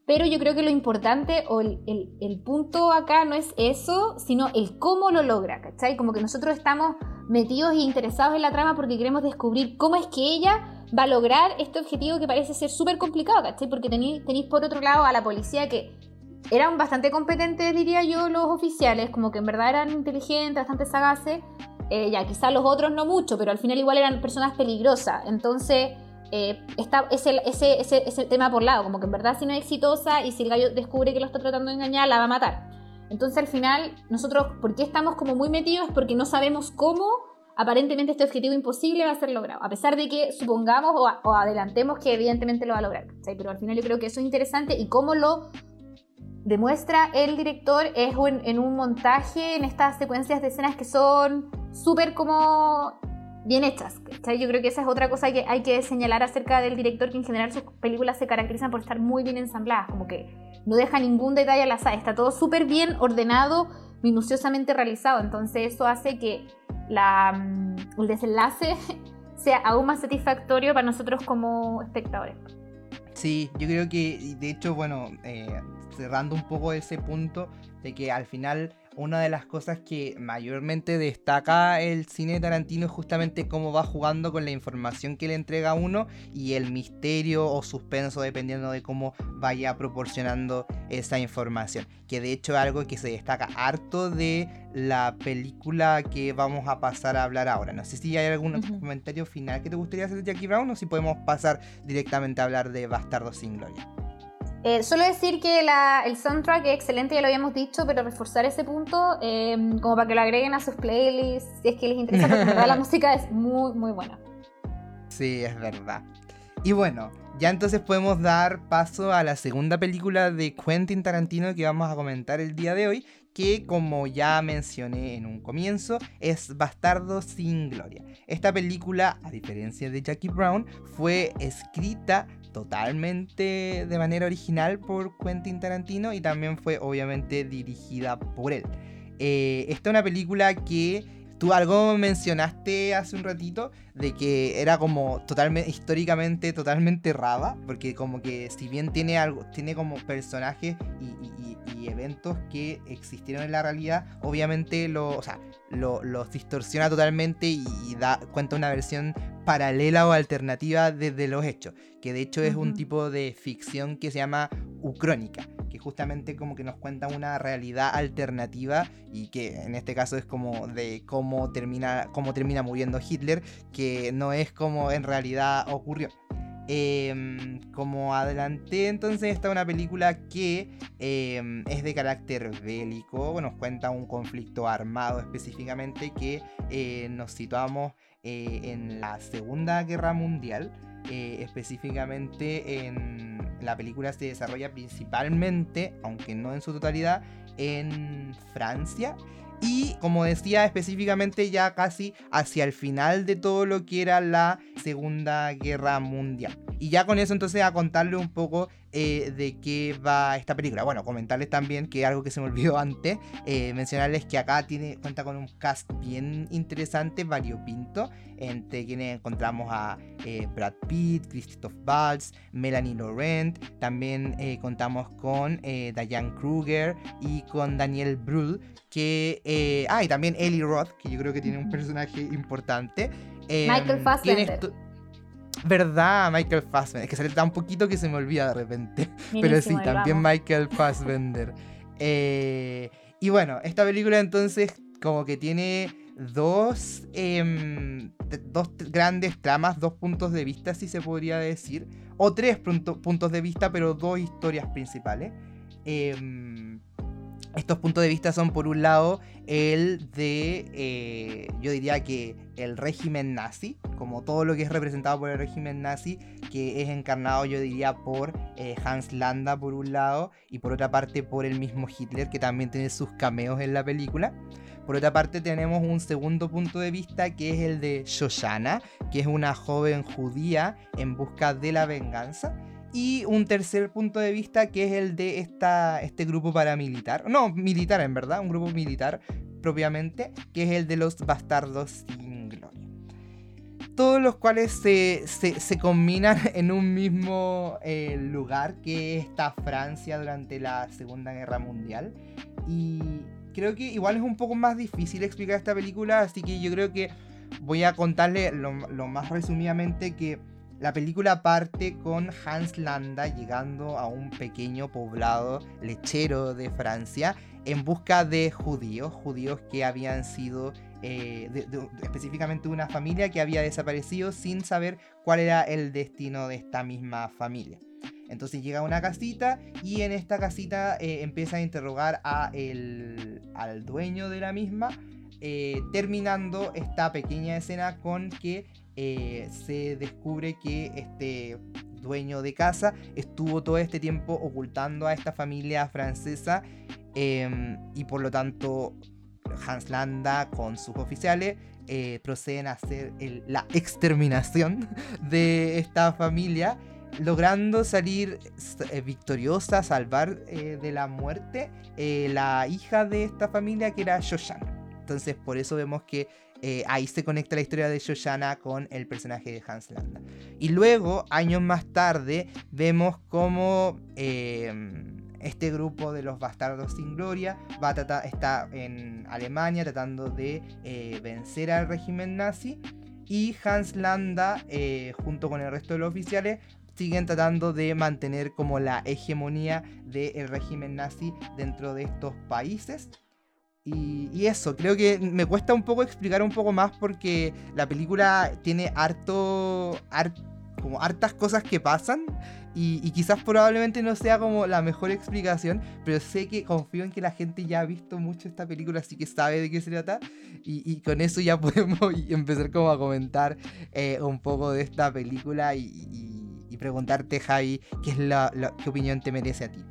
Pero yo creo que lo importante o el, el, punto acá no es eso, sino el cómo lo logra, ¿cachai? Como que nosotros estamos metidos e interesados en la trama porque queremos descubrir cómo es que ella va a lograr este objetivo que parece ser súper complicado, ¿cachai? Porque tenéis por otro lado a la policía que eran bastante competentes, diría yo, los oficiales, como que en verdad eran inteligentes, bastante sagaces. Eh, ya, quizás los otros no mucho, pero al final igual eran personas peligrosas. Entonces, eh, está ese, ese, ese, ese, tema por lado, como que en verdad si no es exitosa y si el gallo descubre que lo está tratando de engañar, la va a matar. Entonces al final, nosotros, ¿por qué estamos como muy metidos? Porque no sabemos cómo aparentemente este objetivo imposible va a ser logrado, a pesar de que supongamos o, o adelantemos que evidentemente lo va a lograr. Pero al final yo creo que eso es interesante y cómo lo demuestra el director es en, un montaje, en estas secuencias de escenas que son súper como bien hechas. Yo creo que esa es otra cosa que hay que señalar acerca del director, que en general sus películas se caracterizan por estar muy bien ensambladas, como que no deja ningún detalle al azar, está todo súper bien ordenado, minuciosamente realizado, entonces eso hace que la, mm, el desenlace sea aún más satisfactorio para nosotros como espectadores. Sí, yo creo que, de hecho, bueno, eh, cerrando un poco ese punto de que al final una de las cosas que mayormente destaca el cine de Tarantino es justamente cómo va jugando con la información que le entrega a uno y el misterio o suspenso dependiendo de cómo vaya proporcionando esa información. Que de hecho es algo que se destaca harto de la película que vamos a pasar a hablar ahora. No sé si hay algún comentario final que te gustaría hacer de Jackie Brown o si podemos pasar directamente a hablar de Bastardo sin Gloria. Eh, solo decir que el soundtrack es excelente, ya lo habíamos dicho, pero reforzar ese punto, eh, como para que lo agreguen a sus playlists, si es que les interesa, porque la música es muy, muy buena. Sí, es verdad. Y bueno, ya entonces podemos dar paso a la segunda película de Quentin Tarantino que vamos a comentar el día de hoy, que como ya mencioné en un comienzo, es Bastardo sin Gloria. Esta película, a diferencia de Jackie Brown, fue escrita totalmente de manera original por Quentin Tarantino y también fue obviamente dirigida por él. Eh, esta es una película que Tú algo mencionaste hace un ratito de que era como totalmente, históricamente totalmente raba, porque como que si bien tiene algo, tiene como personajes y, eventos que existieron en la realidad, obviamente lo, o sea, los distorsiona totalmente y, da cuenta una versión paralela o alternativa desde los hechos, que de hecho es un tipo de ficción que se llama ucrónica que justamente como que nos cuenta una realidad alternativa y que en este caso es como de cómo termina, cómo termina muriendo Hitler, que no es como en realidad ocurrió. Em, como adelanté, entonces esta es una película que em, es de carácter bélico, nos cuenta un conflicto armado específicamente que eh, nos situamos eh, en la Segunda Guerra Mundial. Eh, específicamente en la película se desarrolla principalmente, aunque no en su totalidad, en Francia. Y como decía específicamente ya casi hacia el final de todo lo que era la Segunda Guerra Mundial. Y ya con eso entonces a contarle un poco eh, de qué va esta película. Bueno, comentarles también que algo que se me olvidó antes, eh, mencionarles que acá tiene, cuenta con un cast bien interesante, variopinto, entre quienes encontramos a eh, Brad Pitt, Christoph Waltz, Melanie Laurent, también contamos con Diane Kruger y con Daniel Brühl, que... ah, y también Ellie Roth, que yo creo que tiene un personaje importante. Michael em, Fassbender. ¿Verdad? Michael Fassbender. Es que sale tan poquito que se me olvida de repente. Pero sí, también Michael Fassbender. Eh, y bueno, esta película entonces como que tiene dos, em, dos grandes tramas, dos puntos de vista, si se podría decir. O tres puntos de vista, pero dos historias principales. Em, estos puntos de vista son por un lado el de, eh, yo diría que el régimen nazi, como todo lo que es representado por el régimen nazi, que es encarnado yo diría por eh, Hans Landa por un lado y por otra parte por el mismo Hitler que también tiene sus cameos en la película. Por otra parte tenemos un segundo punto de vista que es el de Shoshana, que es una joven judía en busca de la venganza y un tercer punto de vista que es el de esta, este grupo paramilitar, no, militar en verdad, un grupo militar propiamente, que es el de los bastardos sin gloria. Todos los cuales se, se, combinan en un mismo eh, lugar que es esta Francia durante la Segunda Guerra Mundial. Y creo que igual es un poco más difícil explicar esta película, así que yo creo que voy a contarle lo, lo más resumidamente que la película parte con Hans Landa llegando a un pequeño poblado lechero de Francia en busca de judíos, judíos que habían sido eh, específicamente una familia que había desaparecido sin saber cuál era el destino de esta misma familia. Entonces llega a una casita y en esta casita eh, empieza a interrogar al dueño de la misma, eh, terminando esta pequeña escena con que eh, se descubre que este dueño de casa estuvo todo este tiempo ocultando a esta familia francesa em, y por lo tanto Hans Landa con sus oficiales eh, proceden a hacer la exterminación de esta familia logrando salir eh, victoriosa, salvar de la muerte la hija de esta familia que era Shoshana. Entonces por eso vemos que eh, ahí se conecta la historia de Shoshana con el personaje de Hans Landa. Y luego, años más tarde, vemos cómo em, este grupo de los bastardos sin gloria está en Alemania tratando de eh, vencer al régimen nazi. Y Hans Landa, eh, junto con el resto de los oficiales, siguen tratando de mantener como la hegemonía del régimen nazi dentro de estos países. Y, eso, creo que me cuesta un poco explicar un poco más porque la película tiene harto, como hartas cosas que pasan y, quizás probablemente no sea como la mejor explicación, pero sé que confío en que la gente ya ha visto mucho esta película, así que sabe de qué se trata y, con eso ya podemos empezar como a comentar eh, un poco de esta película y, preguntarte, Javi, ¿qué, es la, qué opinión te merece a ti?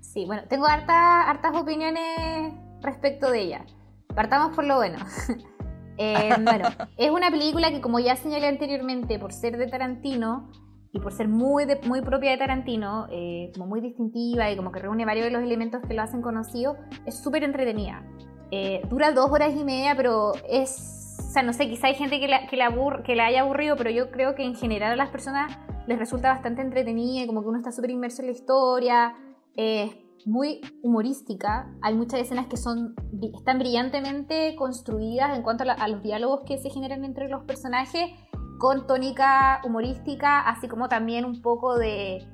Sí, bueno, tengo hartas, hartas opiniones respecto de ella. Partamos por lo bueno. Eh, bueno, es una película que como ya señalé anteriormente, por ser de Tarantino y por ser muy, muy propia de Tarantino, eh, como muy distintiva y como que reúne varios de los elementos que lo hacen conocido, es súper entretenida. Eh, dura dos horas y media, pero es, o sea, no sé, quizá hay gente que la, que, la que la haya aburrido, pero yo creo que en general a las personas les resulta bastante entretenida y como que uno está súper inmerso en la historia muy humorística. Hay muchas escenas que son, están brillantemente construidas en cuanto a, los diálogos que se generan entre los personajes, con tónica humorística, así como también un poco de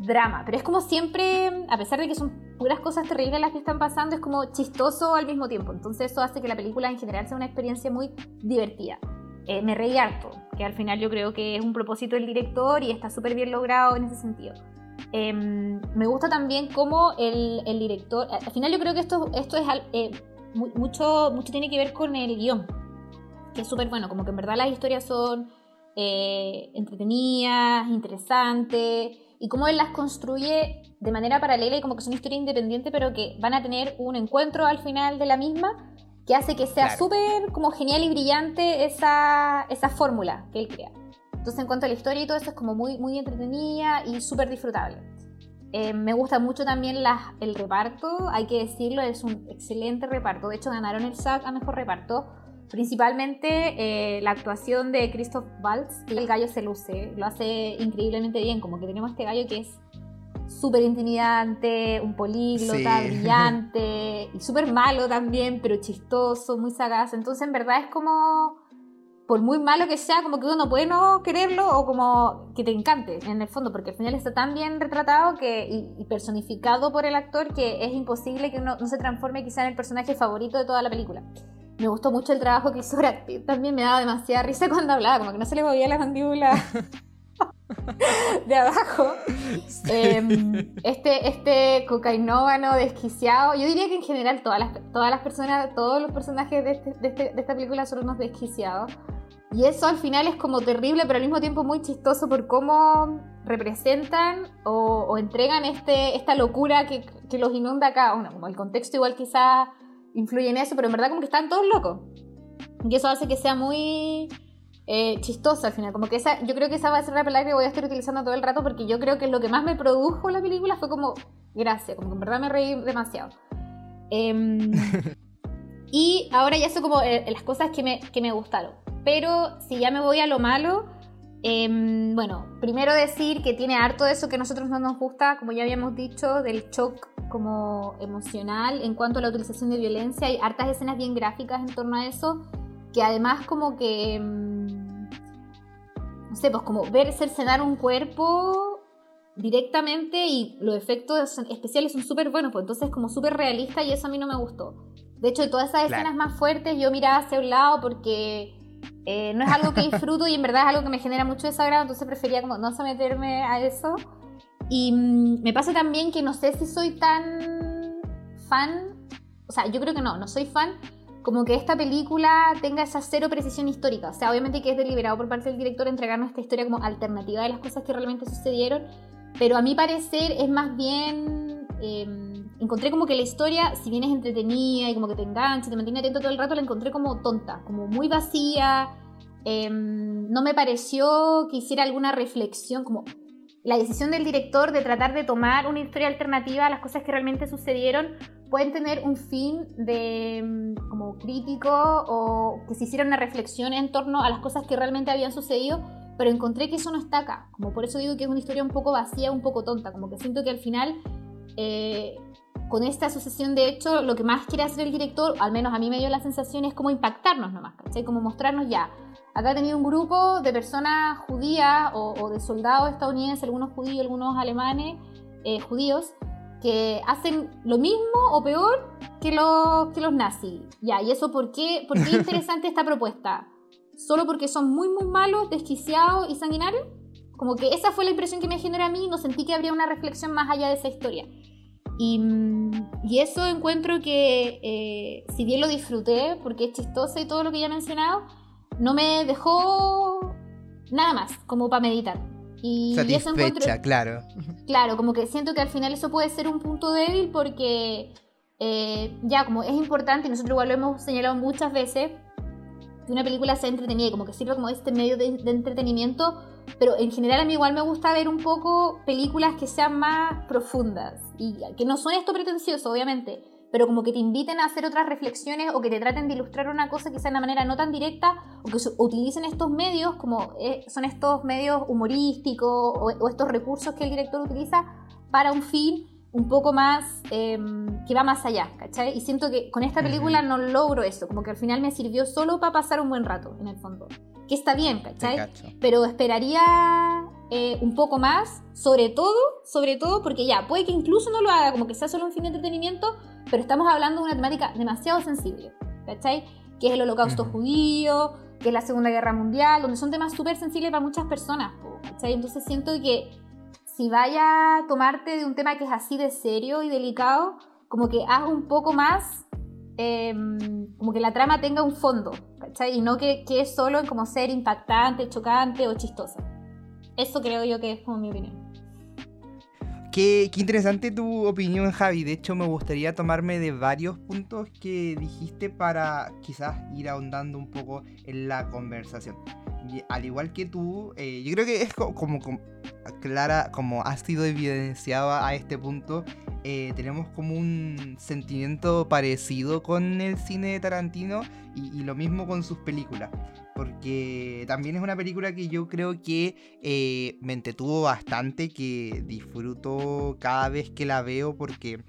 drama. Pero es como siempre, a pesar de que son puras cosas terribles las que están pasando, es como chistoso al mismo tiempo. Entonces eso hace que la película en general sea una experiencia muy divertida. Eh, me reí harto, que al final yo creo que es un propósito del director y está súper bien logrado en ese sentido. Em, me gusta también cómo el, director, al final yo creo que esto, esto es eh, mucho, mucho tiene que ver con el guion, que es súper bueno, como que en verdad las historias son eh, entretenidas, interesantes, y cómo él las construye de manera paralela y como que son historias independientes, pero que van a tener un encuentro al final de la misma, que hace que sea súper como genial y brillante esa, esa fórmula que él crea. Entonces, en cuanto a la historia y todo eso, es como muy, muy entretenida y súper disfrutable. Eh, me gusta mucho también el reparto, hay que decirlo, es un excelente reparto. De hecho, ganaron el SAG a mejor reparto. Principalmente eh, la actuación de Christoph Waltz, que el gallo se luce, lo hace increíblemente bien. Como que tenemos este gallo que es súper intimidante, un políglota, brillante, y súper malo también, pero chistoso, muy sagaz. Entonces, en verdad es como por muy malo que sea, como que uno no puede no quererlo o como que te encante en el fondo, porque al final está tan bien retratado que, y, personificado por el actor que es imposible que uno no se transforme quizá en el personaje favorito de toda la película. Me gustó mucho el trabajo que hizo Brad también me daba demasiada risa cuando hablaba, como que no se le movía la mandíbula de abajo. Em, este, este cocainómano desquiciado, yo diría que en general todas las, todas las personas, todos los personajes de, este, de, este, de esta película son unos desquiciados. Y eso al final es como terrible, pero al mismo tiempo muy chistoso por cómo representan o, entregan este, esta locura que, que los inunda acá. Bueno, como el contexto igual quizá influye en eso, pero en verdad como que están todos locos. Y eso hace que sea muy eh, chistoso al final. Como que esa, yo creo que esa va a ser la palabra que voy a estar utilizando todo el rato porque yo creo que lo que más me produjo la película fue como gracia, como que en verdad me reí demasiado. Em, y ahora ya son como eh, las cosas que me, que me gustaron. Pero si ya me voy a lo malo, em, bueno, primero decir que tiene harto de eso que a nosotros no nos gusta, como ya habíamos dicho, del shock como emocional en cuanto a la utilización de violencia. Hay hartas escenas bien gráficas en torno a eso, que además como que, em, no sé, pues como ver cercenar un cuerpo directamente y los efectos especiales son súper buenos, pues entonces como súper realista y eso a mí no me gustó. De hecho, de todas esas escenas más fuertes yo miraba hacia un lado porque eh, no es algo que disfruto y en verdad es algo que me genera mucho desagrado, entonces prefería como no someterme a eso. Y mm, me pasa también que no sé si soy tan fan, o sea, yo creo que no, no soy fan, como que esta película tenga esa cero precisión histórica. O sea, obviamente que es deliberado por parte del director entregarnos esta historia como alternativa de las cosas que realmente sucedieron, pero a mi parecer es más bien... Em, encontré como que la historia, si bien es entretenida y como que te engancha, te mantiene atento todo el rato, la encontré como tonta, como muy vacía. Em, no me pareció que hiciera alguna reflexión, como la decisión del director de tratar de tomar una historia alternativa a las cosas que realmente sucedieron pueden tener un fin de em, como crítico o que se hiciera una reflexión en torno a las cosas que realmente habían sucedido, pero encontré que eso no está acá. Como por eso digo que es una historia un poco vacía, un poco tonta, como que siento que al final eh, con esta asociación de hecho, lo que más quiere hacer el director, al menos a mí me dio la sensación, es como impactarnos nomás, ¿cachai? Como mostrarnos ya. Acá tenido un grupo de personas judías o, de soldados estadounidenses, algunos judíos, algunos alemanes, eh, judíos, que hacen lo mismo o peor que los, que los nazis. Ya, ¿y eso por qué? ¿Por qué es interesante esta propuesta? ¿Solo porque son muy, muy malos, desquiciados y sanguinarios? Como que esa fue la impresión que me generó a mí, no sentí que habría una reflexión más allá de esa historia. Y, mm, y eso encuentro que, eh, si bien lo disfruté, porque es chistoso y todo lo que ya he mencionado, no me dejó nada más, como para meditar. Y, y eso encuentro, claro. Claro, como que siento que al final eso puede ser un punto débil porque eh, ya como es importante, y nosotros igual lo hemos señalado muchas veces, que una película sea entretenida y como que sirva como este medio de, entretenimiento, pero en general a mí igual me gusta ver un poco películas que sean más profundas y que no son esto pretencioso, obviamente, pero como que te inviten a hacer otras reflexiones o que te traten de ilustrar una cosa quizá de una manera no tan directa o que utilicen estos medios como eh, son estos medios humorísticos o, o estos recursos que el director utiliza para un fin un poco más, em, que va más allá, ¿cachai? Y siento que con esta película no logro eso, como que al final me sirvió solo para pasar un buen rato, en el fondo. Que está bien, ¿cachai? Pero esperaría eh, un poco más, sobre todo, sobre todo, porque ya, puede que incluso no lo haga, como que sea solo un fin de entretenimiento, pero estamos hablando de una temática demasiado sensible, ¿cachai? Que es el holocausto judío, que es la Segunda Guerra Mundial, donde son temas súper sensibles para muchas personas, ¿cachai? Entonces siento que si vaya a tomarte de un tema que es así de serio y delicado, como que haz un poco más, em, como que la trama tenga un fondo, ¿cachai? Y no que, que es solo en como ser impactante, chocante o chistosa. Eso creo yo que es como mi opinión. Qué, qué, interesante tu opinión, Javi. De hecho, me gustaría tomarme de varios puntos que dijiste para quizás ir ahondando un poco en la conversación al igual que tú, eh, yo creo que es como, clara, como ha sido evidenciado a este punto, eh, tenemos como un sentimiento parecido con el cine de Tarantino y, lo mismo con sus películas. Porque también es una película que yo creo que eh, me entretuvo bastante, que disfruto cada vez que la veo porque...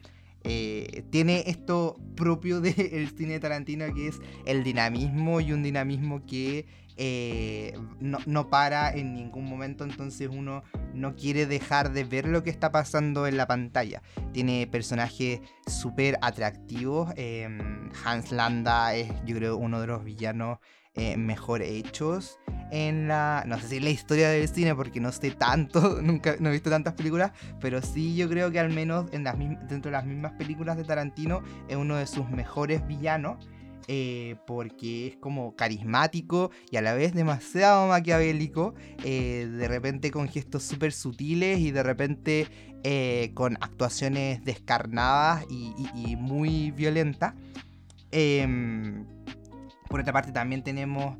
tiene esto propio del cine de Tarantino que es el dinamismo y un dinamismo que eh, no, para en ningún momento, entonces uno no quiere dejar de ver lo que está pasando en la pantalla. Tiene personajes súper atractivos. Em, Hans Landa es, yo creo, uno de los villanos eh, mejor hechos en la. No sé si en la historia del cine, porque no sé tanto, nunca no he visto tantas películas, pero sí yo creo que al menos en las, dentro de las mismas películas de Tarantino es uno de sus mejores villanos. Eh, porque es como carismático y a la vez demasiado maquiavélico, eh, de repente con gestos súper sutiles y de repente eh, con actuaciones descarnadas y, muy violentas. Em, por otra parte también tenemos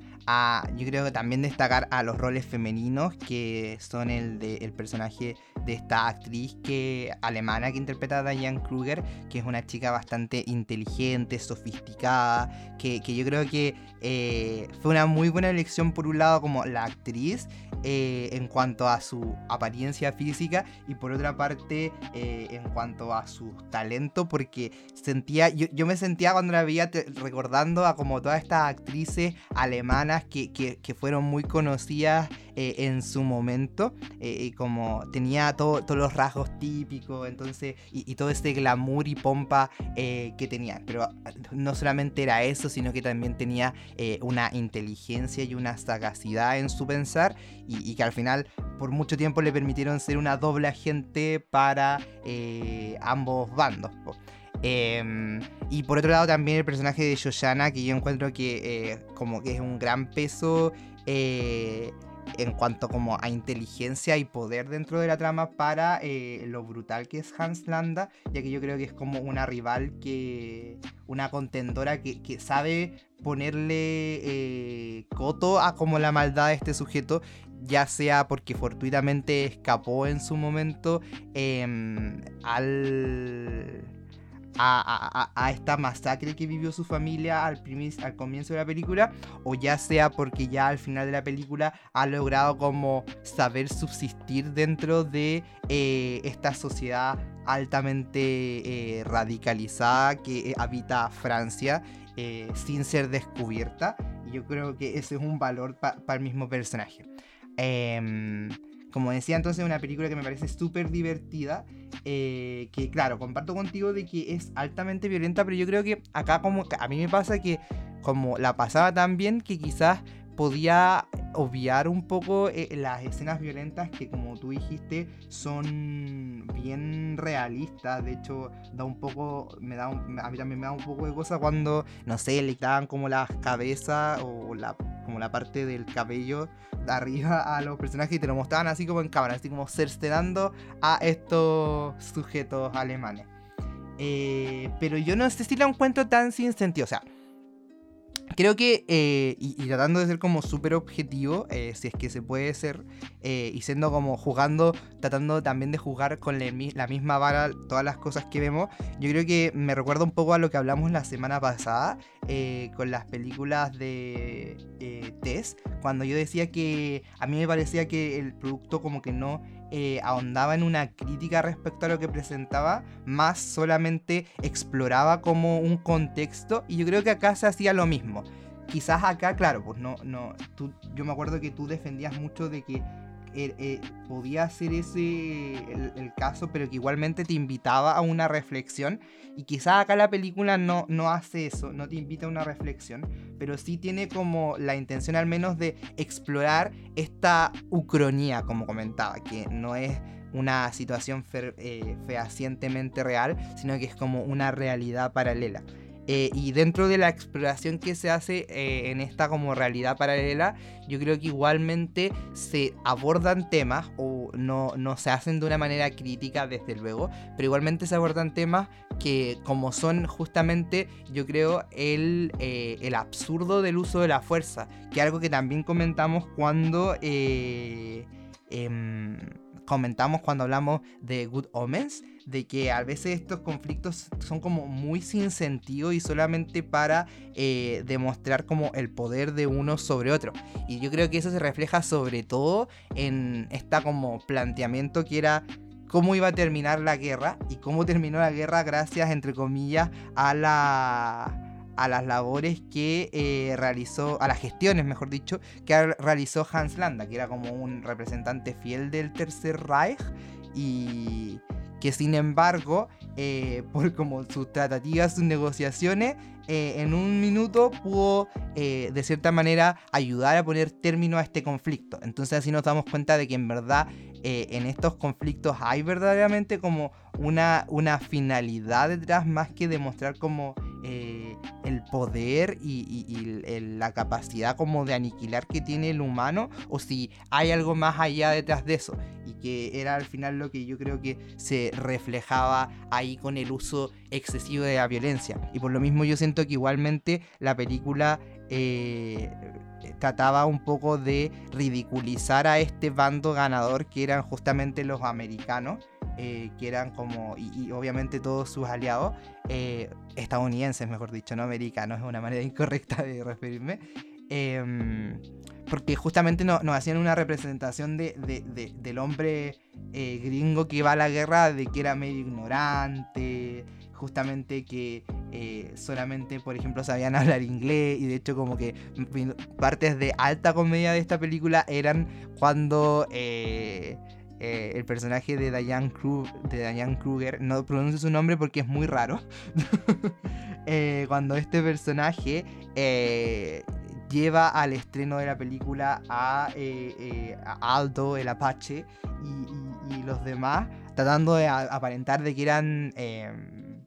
yo creo que también destacar a los roles femeninos que son el de el personaje de esta actriz que alemana que interpreta a Diane Kruger que es una chica bastante inteligente sofisticada que, que yo creo que eh, fue una muy buena elección por un lado como la actriz eh, en cuanto a su apariencia física y por otra parte eh, en cuanto a su talento porque sentía yo, yo me sentía cuando la veía recordando a como todas estas actrices alemanas que, fueron muy conocidas eh, en su momento, eh, como tenía todos los rasgos típicos, entonces, y, todo este glamour y pompa eh, que tenía. Pero no solamente era eso, sino que también tenía una inteligencia y una sagacidad en su pensar, y, que al final por mucho tiempo le permitieron ser una doble agente para ambos bandos. Em, y por otro lado también el personaje de Shoshana, que yo encuentro que eh, como que es un gran peso eh, en cuanto como a inteligencia y poder dentro de la trama para eh, lo brutal que es Hans Landa, ya que yo creo que es como una rival que, una contendora que, que sabe ponerle coto a como la maldad de este sujeto, ya sea porque fortuitamente escapó en su momento em, al a, esta masacre que vivió su familia al, comienzo de la película, o ya sea porque ya al final de la película ha logrado como saber subsistir dentro de eh, esta sociedad altamente eh, radicalizada que eh, habita Francia sin ser descubierta. Y yo creo que ese es un valor para el mismo personaje. Como decía entonces, una película que me parece súper divertida. Eh, que claro, comparto contigo de que es altamente violenta, pero yo creo que acá como a mí me pasa que como la pasaba tan bien que quizás podía obviar un poco eh, las escenas violentas que como tú dijiste son bien realistas, de hecho da un poco, me da a mí también me da un poco de cosa cuando, no sé, le quitaban como las cabezas o la, como la parte del cabello de arriba a los personajes y te lo mostraban así como en cámara, así como cercenando a estos sujetos alemanes. Eh, pero yo no sé si lo encuentro tan sin sentido, o sea, Creo que, eh, y, tratando de ser como súper objetivo, eh, si es que se puede ser, eh, y siendo como jugando, tratando también de jugar con la misma vara todas las cosas que vemos, yo creo que me recuerda un poco a lo que hablamos la semana pasada con las películas de Tess, cuando yo decía que a mí me parecía que el producto como que no eh, ahondaba en una crítica respecto a lo que presentaba, más solamente exploraba como un contexto y yo creo que acá se hacía lo mismo. Quizás acá, claro, pues no, no, tú, yo me acuerdo que tú defendías mucho de que eh, eh, podía ser ese el, caso, pero que igualmente te invitaba a una reflexión. Y quizás acá la película no, no hace eso, no te invita a una reflexión, pero sí tiene como la intención al menos de explorar esta ucronía, como comentaba, que no es una situación eh, fehacientemente real, sino que es como una realidad paralela. Eh, y dentro de la exploración que se hace eh, en esta como realidad paralela, yo creo que igualmente se abordan temas, o no, no se hacen de una manera crítica desde luego, pero igualmente se abordan temas que como son justamente, yo creo, el, eh, el absurdo del uso de la fuerza, que es algo que también comentamos cuando... Em, comentamos cuando hablamos de Good Omens, de que a veces estos conflictos son como muy sin sentido y solamente para eh, demostrar como el poder de uno sobre otro. Y yo creo que eso se refleja sobre todo en esta como planteamiento que era cómo iba a terminar la guerra y cómo terminó la guerra gracias, entre comillas, a la a las labores que eh, realizó, a las gestiones, mejor dicho, que realizó Hans Landa, que era como un representante fiel del Tercer Reich y que sin embargo, eh, por como sus tratativas, sus negociaciones, eh, en un minuto pudo eh, de cierta manera ayudar a poner término a este conflicto. Entonces así nos damos cuenta de que en verdad en estos conflictos hay verdaderamente como una, una finalidad detrás más que demostrar como el poder y, la capacidad como de aniquilar que tiene el humano o si hay algo más allá detrás de eso y que era al final lo que yo creo que se reflejaba ahí con el uso excesivo de la violencia. Y por lo mismo yo siento que igualmente la película eh, trataba un poco de ridiculizar a este bando ganador que eran justamente los americanos. Eh, que eran como, y, obviamente todos sus aliados, eh, estadounidenses, mejor dicho, no americanos, es una manera incorrecta de referirme, em, porque justamente nos hacían una representación de, del hombre gringo que va a la guerra, de que era medio ignorante, justamente que eh, solamente, por ejemplo, sabían hablar inglés y de hecho como que partes de alta comedia de esta película eran cuando eh, eh, el personaje de Diane, de Diane Kruger, no pronuncio su nombre porque es muy raro, cuando este personaje lleva al estreno de la película a, Aldo, el Apache, y, los demás, tratando de aparentar de que eran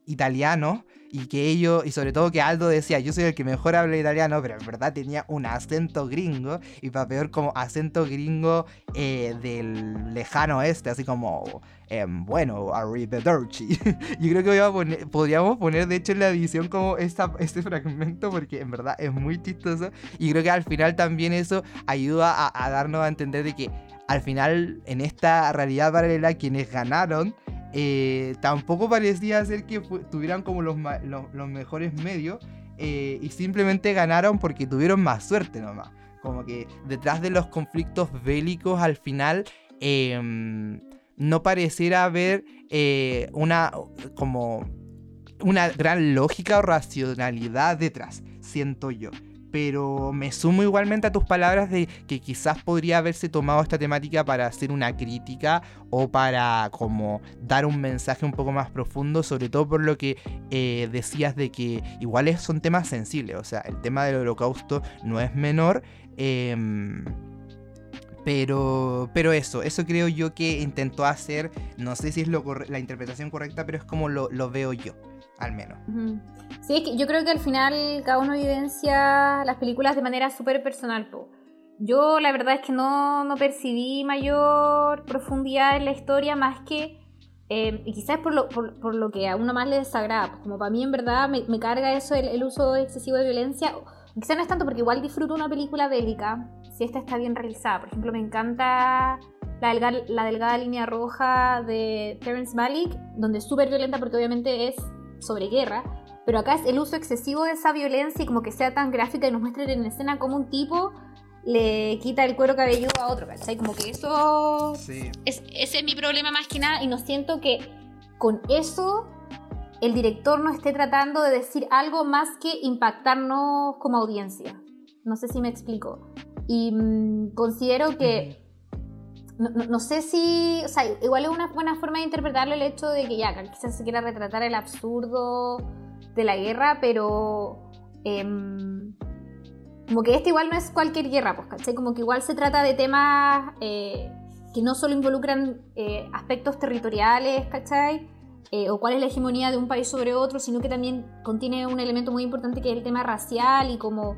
italiano y que ellos, y sobre todo que Aldo decía, yo soy el que mejor habla italiano, pero en verdad tenía un acento gringo, y para peor como acento gringo eh, del lejano oeste, así como, eh, bueno, arrivederci. yo creo que voy a podríamos poner de hecho en la edición como esta, este fragmento, porque en verdad es muy chistoso, y creo que al final también eso ayuda a, a darnos a entender de que al final en esta realidad paralela quienes ganaron eh, tampoco parecía ser que tuvieran como los, los, mejores medios eh, y simplemente ganaron porque tuvieron más suerte nomás. Como que detrás de los conflictos bélicos al final em, no pareciera haber eh, una como una gran lógica o racionalidad detrás, siento yo. Pero me sumo igualmente a tus palabras de que quizás podría haberse tomado esta temática para hacer una crítica o para como dar un mensaje un poco más profundo, sobre todo por lo que eh, decías de que igual son temas sensibles, o sea, el tema del holocausto no es menor. Em, pero, pero eso, eso creo yo que intentó hacer, no sé si es lo la interpretación correcta, pero es como lo, veo yo, al menos. Sí, es que yo creo que al final cada uno evidencia las películas de manera súper personal. Yo la verdad es que no, no, percibí mayor profundidad en la historia más que, eh, y quizás por lo, por, lo que a uno más le desagrada, pues como para mí en verdad me, carga eso el, uso excesivo de violencia, quizás no es tanto porque igual disfruto una película bélica, si esta está bien realizada. Por ejemplo, me encanta la, delgada, la delgada línea roja de Terence Malick, donde es súper violenta porque obviamente es sobre guerra, pero acá es el uso excesivo de esa violencia y como que sea tan gráfica y nos muestre en escena como un tipo le quita el cuero cabelludo a otro, ¿cachai? Como que eso... Sí. Es, ese es mi problema más que nada y no siento que con eso el director no esté tratando de decir algo más que impactarnos como audiencia. No sé si me explico. Y mm, considero que... No, sé si, o sea, igual es una buena forma de interpretarlo el hecho de que ya, quizás se quiera retratar el absurdo de la guerra, pero em, como que este igual no es cualquier guerra, pues, ¿cachai? Como que igual se trata de temas eh, que no solo involucran eh, aspectos territoriales, ¿cachai? Eh, o cuál es la hegemonía de un país sobre otro, sino que también contiene un elemento muy importante que es el tema racial y como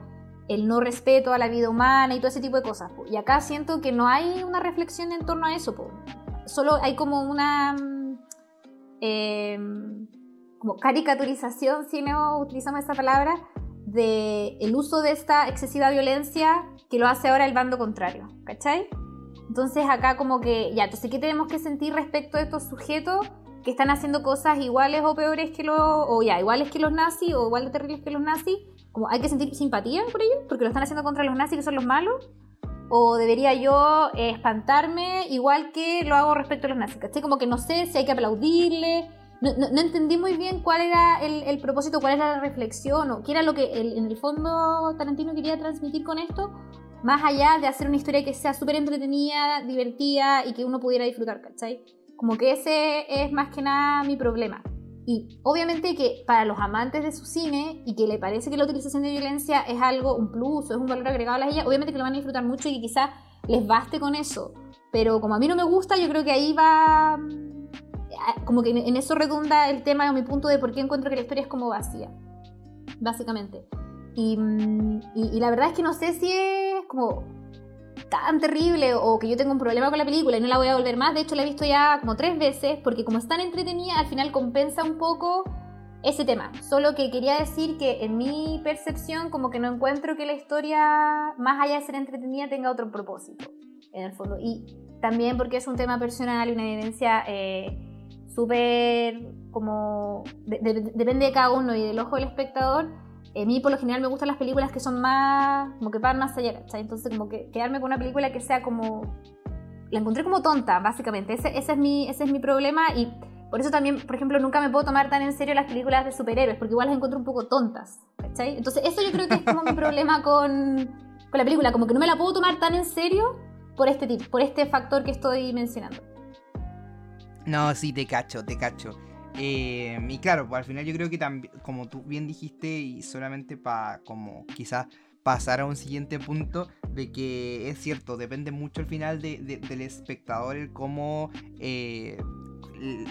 el no respeto a la vida humana y todo ese tipo de cosas. Y acá siento que no hay una reflexión en torno a eso. Solo hay como una eh, como caricaturización, si no utilizamos esa palabra, de el uso de esta excesiva violencia que lo hace ahora el bando contrario, ¿cachai? Entonces acá como que, ya, entonces, ¿qué tenemos que sentir respecto a estos sujetos que están haciendo cosas iguales o peores que los, o ya, iguales que los nazis o igual de terribles que los nazis? Como hay que sentir simpatía por ellos porque lo están haciendo contra los nazis que son los malos. O debería yo espantarme igual que lo hago respecto a los nazis, ¿cachai? Como que no sé si hay que aplaudirle, no, no, entendí muy bien cuál era el, el, propósito, cuál era la reflexión o qué era lo que en el fondo Tarantino quería transmitir con esto, más allá de hacer una historia que sea súper entretenida, divertida y que uno pudiera disfrutar, ¿cachai? Como que ese es más que nada mi problema. Y obviamente que para los amantes de su cine y que le parece que la utilización de violencia es algo, un plus o es un valor agregado a la ella, obviamente que lo van a disfrutar mucho y que quizás les baste con eso. Pero como a mí no me gusta, yo creo que ahí va como que en eso redunda el tema o mi punto de por qué encuentro que la historia es como vacía, básicamente. Y, mm, y, la verdad es que no sé si es como tan terrible o que yo tengo un problema con la película y no la voy a volver más. De hecho, la he visto ya como tres veces porque como es tan entretenida, al final compensa un poco ese tema. Solo que quería decir que en mi percepción como que no encuentro que la historia, más allá de ser entretenida, tenga otro propósito, en el fondo. Y también porque es un tema personal y una evidencia... Eh, súper como... depende de cada uno y del ojo del espectador. A mí por lo general me gustan las películas que son más... como que van más allá, ¿cachai? Entonces como que quedarme con una película que sea como... La encontré como tonta, básicamente. Ese, ese, es, mi, ese es mi problema y por eso también, por ejemplo, nunca me puedo tomar tan en serio las películas de superhéroes, porque igual las encuentro un poco tontas, ¿cachai? Entonces eso yo creo que es como mi problema con, con la película, como que no me la puedo tomar tan en serio por este, tipo, por este factor que estoy mencionando. No, sí, te cacho, te cacho. Eh, y claro, pues al final yo creo que también, como tú bien dijiste, y solamente para como quizás pasar a un siguiente punto, de que es cierto, depende mucho al final del espectador el cómo, eh,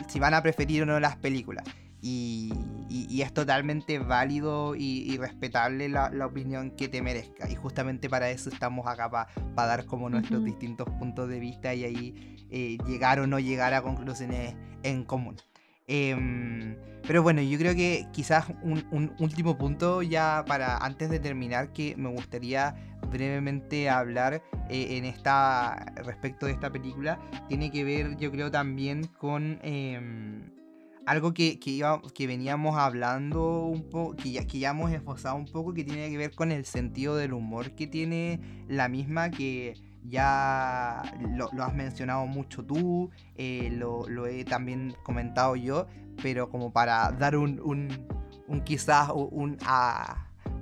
si van a preferir o no las películas. Y, es totalmente válido y, respetable la, opinión que te merezca. Y justamente para eso estamos acá, para dar como nuestros distintos puntos de vista y ahí eh, llegar o no llegar a conclusiones en común. Em, pero bueno, yo creo que quizás un, último punto ya para antes de terminar que me gustaría brevemente hablar eh, en esta respecto de esta película tiene que ver yo creo también con em, algo que, que, que, veníamos hablando un poco, que ya, que ya hemos esbozado un poco, que tiene que ver con el sentido del humor que tiene la misma, que ya lo, has mencionado mucho tú, eh, lo, he también comentado yo, pero como para dar un, un, quizás un,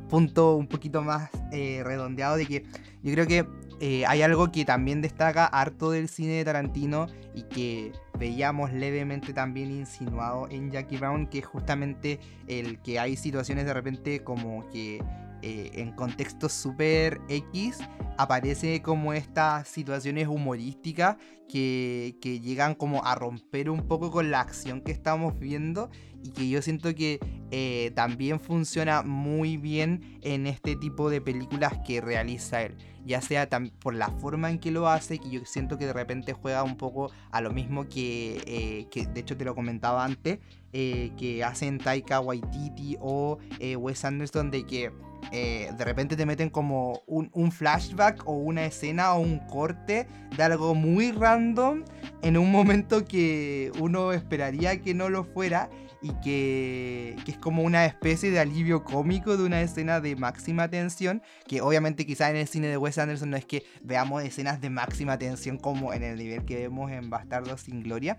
punto un poquito más eh, redondeado de que yo creo que eh, hay algo que también destaca harto del cine de Tarantino y que veíamos levemente también insinuado en Jackie Brown, que es justamente el que hay situaciones de repente como que eh, en contextos super X aparece como estas situaciones humorísticas que, que, llegan como a romper un poco con la acción que estamos viendo y que yo siento que eh, también funciona muy bien en este tipo de películas que realiza él. Ya sea por la forma en que lo hace, que yo siento que de repente juega un poco a lo mismo que, eh, que de hecho te lo comentaba antes, que hacen Taika Waititi o Wes Anderson, de que eh, de repente te meten como un, flashback o una escena o un corte de algo muy random en un momento que uno esperaría que no lo fuera y que, que, es como una especie de alivio cómico de una escena de máxima tensión, que obviamente quizás en el cine de Wes Anderson no es que veamos escenas de máxima tensión como en el nivel que vemos en Bastardos sin Gloria,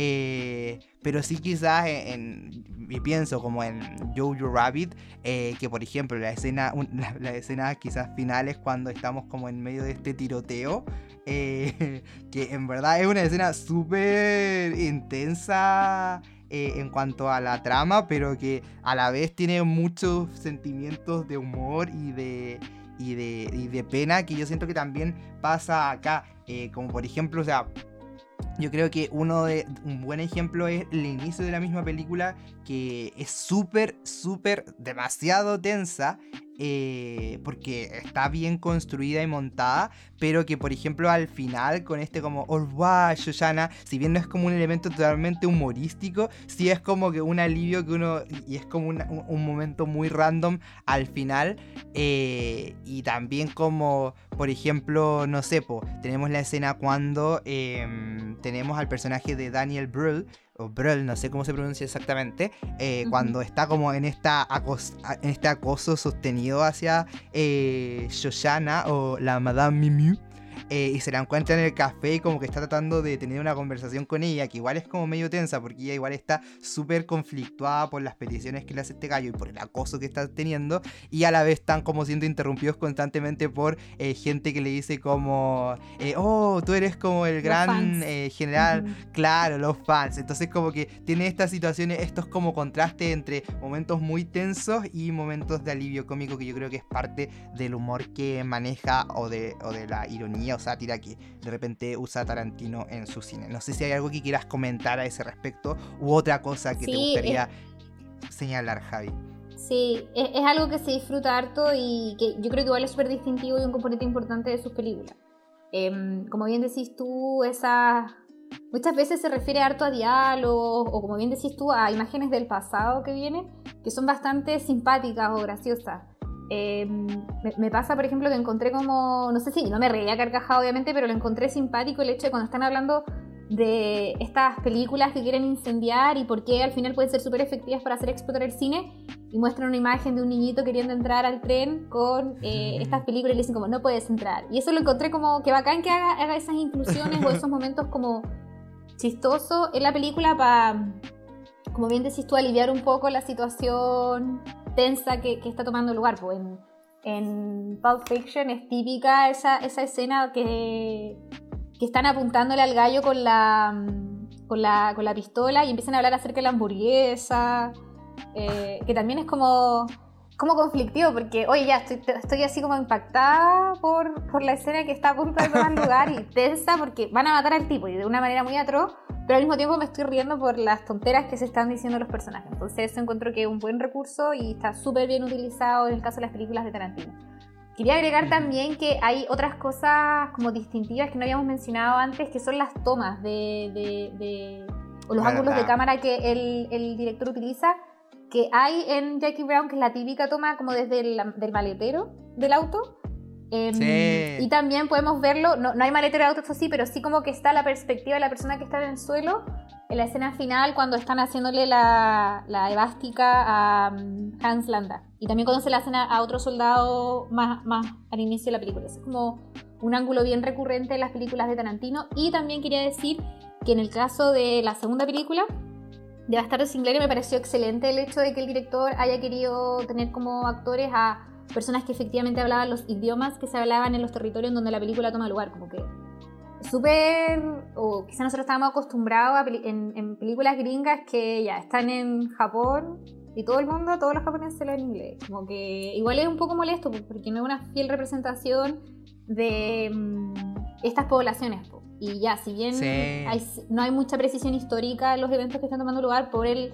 eh, pero sí quizás en, y pienso como en Jojo Rabbit, eh, que por ejemplo la escena, la, escena quizás finales cuando estamos como en medio de este tiroteo, eh, que en verdad es una escena súper intensa en cuanto a la trama, pero que a la vez tiene muchos sentimientos de humor y de, y de, y de pena que yo siento que también pasa acá, como por ejemplo, o sea, yo creo que uno de un buen ejemplo es el inicio de la misma película que es súper, súper demasiado tensa eh, porque está bien construida y montada, pero que por ejemplo al final con este como Orwa Shoshana, si bien no es como un elemento totalmente humorístico, sí es como que un alivio que uno, y es como un, momento muy random al final, eh, y también como por ejemplo, no sé, tenemos la escena cuando em, tenemos al personaje de Daniel Brühl, o Brühl, no sé cómo se pronuncia exactamente, eh, cuando está como en, esta en este acoso sostenido hacia eh, Shoshana o la Madame Mimu. Eh, y se la encuentra en el café y como que está tratando de tener una conversación con ella, que igual es como medio tensa porque ella igual está súper conflictuada por las peticiones que le hace este gallo y por el acoso que está teniendo y a la vez están como siendo interrumpidos constantemente por eh, gente que le dice como, eh, oh, tú eres como el gran general, claro, los fans. Entonces como que tiene estas situaciones, estos como contrastes entre momentos muy tensos y momentos de alivio cómico que yo creo que es parte del humor que maneja o de, o de la ironía sátira que de repente usa Tarantino en su cine. No sé si hay algo que quieras comentar a ese respecto u otra cosa que te gustaría señalar, Javi. Sí, es, algo que se disfruta harto y que yo creo que igual es súper distintivo y un componente importante de sus películas. Em, como bien decís tú, esa muchas veces se refiere harto a diálogos o como bien decís tú, a imágenes del pasado que vienen, que son bastante simpáticas o graciosas. Em, me, pasa, por ejemplo, que encontré como, no sé si, no me reía carcajada obviamente, pero lo encontré simpático el hecho de cuando están hablando de estas películas que quieren incendiar y por qué al final pueden ser súper efectivas para hacer explotar el cine y muestran una imagen de un niñito queriendo entrar al tren con eh, estas películas y le dicen como no puedes entrar. Y eso lo encontré como que bacán que haga, haga esas inclusiones o esos momentos como chistosos en la película para, como bien decís tú, aliviar un poco la situación tensa que, está tomando lugar. Pues en, en, Pulp Fiction es típica esa, esa escena que, que están apuntándole al gallo con la, con la, con la pistola y empiezan a hablar acerca de la hamburguesa, eh, que también es como como conflictivo, porque, oye, ya estoy, estoy así como impactada por, por, la escena que está a punto de tomar lugar y tensa porque van a matar al tipo y de una manera muy atroz, pero al mismo tiempo me estoy riendo por las tonteras que se están diciendo los personajes. Entonces, eso encuentro que es un buen recurso y está súper bien utilizado en el caso de las películas de Tarantino. Quería agregar también que hay otras cosas como distintivas que no habíamos mencionado antes, que son las tomas de, de, o los ángulos de cámara que el, el director utiliza que hay en Jackie Brown, que es la típica toma como desde el del maletero del auto. Em, y también podemos verlo, no, no hay maletero de auto, eso sí, pero sí como que está la perspectiva de la persona que está en el suelo en la escena final cuando están haciéndole la, la evástica a um, Hans Landa. Y también cuando se la hacen a, otro soldado más, más al inicio de la película. Es como un ángulo bien recurrente en las películas de Tarantino. Y también quería decir que en el caso de la segunda película, de Bastardos sin Gloria me pareció excelente el hecho de que el director haya querido tener como actores a personas que efectivamente hablaban los idiomas que se hablaban en los territorios donde la película toma lugar, como que súper, o quizá nosotros estábamos acostumbrados en, películas gringas que ya están en Japón y todo el mundo, todos los japoneses en inglés, como que igual es un poco molesto porque no es una fiel representación de mm, estas poblaciones. Y ya, si bien no hay mucha precisión histórica en los eventos que están tomando lugar por el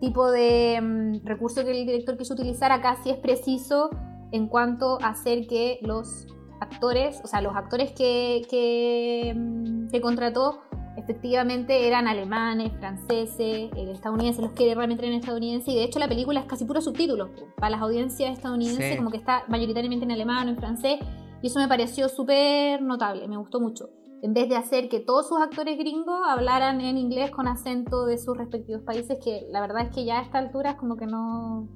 tipo de mm, recurso que el director quiso utilizar, acá sí es preciso en cuanto a hacer que los actores, o sea, los actores que, que, mm, contrató efectivamente eran alemanes, franceses, eh, estadounidenses, los que realmente eran estadounidenses, y de hecho la película es casi puro subtítulos, para las audiencias estadounidenses como que está mayoritariamente en alemán o en francés, y eso me pareció súper notable, me gustó mucho en vez de hacer que todos sus actores gringos hablaran en inglés con acento de sus respectivos países, que la verdad es que ya a esta altura es como que no...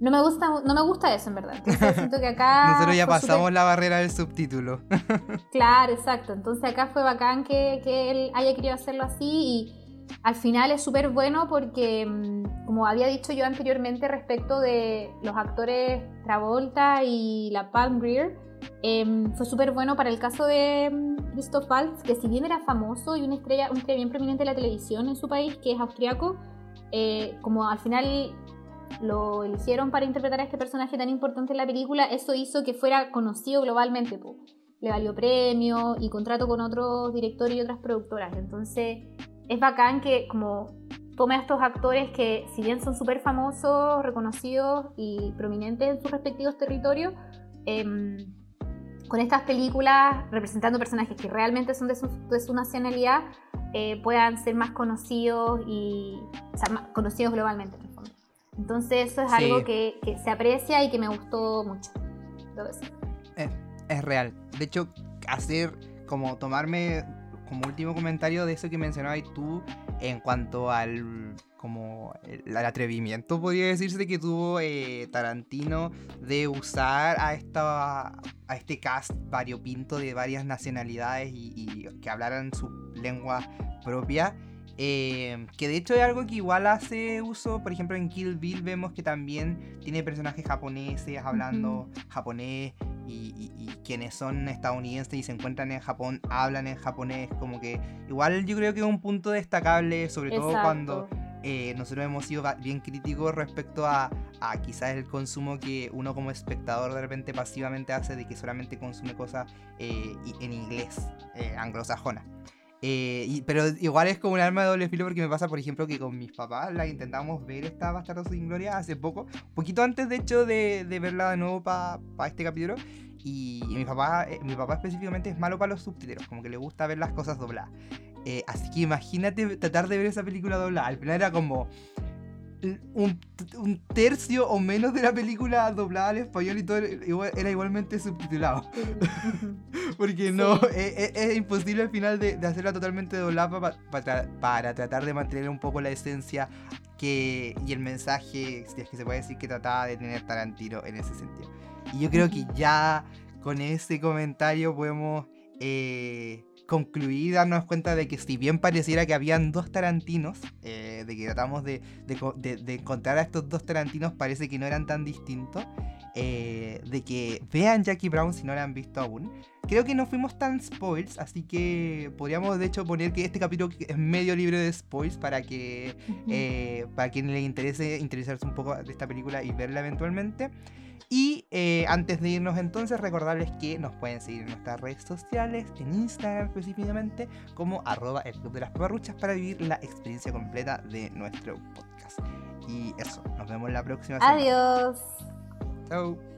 No me gusta, no me gusta eso en verdad. Entonces siento que acá... Nosotros ya pasamos la barrera del subtítulo. claro, exacto. Entonces acá fue bacán que, que él haya querido hacerlo así y al final es súper bueno porque, mm, como había dicho yo anteriormente respecto de los actores Travolta y la Palm Greer, Em, fue súper bueno para el caso de mm, Christoph Waltz, que si bien era famoso y una estrella, un estrella bien prominente de la televisión en su país, que es austriaco, eh, como al final lo eligieron para interpretar a este personaje tan importante en la película, eso hizo que fuera conocido globalmente. Le valió premio y contrato con otros directores y otras productoras. Entonces es bacán que como tome a estos actores que si bien son súper famosos, reconocidos y prominentes en sus respectivos territorios, eh, con estas películas representando personajes que realmente son de su, nacionalidad eh, puedan ser más conocidos y conocidos globalmente Entonces eso es algo que, se aprecia y que me gustó mucho. Es, es, real. De hecho, hacer como tomarme como último comentario de eso que mencionabas tú en cuanto al como el, atrevimiento, podría decirse, que tuvo eh, Tarantino de usar a, esta, a este cast variopinto de varias nacionalidades y, que hablaran su lengua propia. Eh, que de hecho es algo que igual hace uso, por ejemplo en Kill Bill vemos que también tiene personajes japoneses hablando japonés y, quienes son estadounidenses y se encuentran en Japón hablan en japonés, como que igual yo creo que es un punto destacable, sobre todo cuando eh, nosotros hemos sido bien críticos respecto a, quizás el consumo que uno como espectador de repente pasivamente hace de que solamente consume cosas eh, en inglés, eh, anglosajona. pero igual es como un arma de doble filo porque me pasa, por ejemplo, que con mis papás la intentamos ver esta Bastardo sin Gloria hace poco, poquito antes de hecho de, verla de nuevo para este capítulo. Y, mi papá, mi papá específicamente es malo para los subtítulos, como que le gusta ver las cosas dobladas. Eh, así que imagínate tratar de ver esa película doblada. Al final era como un, tercio o menos de la película doblada al español y todo era igualmente subtitulado. Porque no, e, e, es, imposible al final de, hacerla totalmente doblada para tratar de mantener un poco la esencia que, y el mensaje, si es que se puede decir que trataba de tener Tarantino en ese sentido. Y yo creo que ya con ese comentario podemos... Eh, concluir darnos cuenta de que si bien pareciera que habían dos Tarantinos, eh, de que tratamos de, encontrar a estos dos Tarantinos, parece que no eran tan distintos. Eh, de que vean Jackie Brown si no la han visto aún. Creo que no fuimos tan spoils, así que podríamos de hecho poner que este capítulo es medio libre de spoils para que eh, para quien le interese interesarse un poco de esta película y verla eventualmente. Y eh, antes de irnos entonces, recordarles que nos pueden seguir en nuestras redes sociales, en Instagram específicamente, como arroba el club de las paparruchas para vivir la experiencia completa de nuestro podcast. Y eso, nos vemos la próxima semana. Adiós. Chao.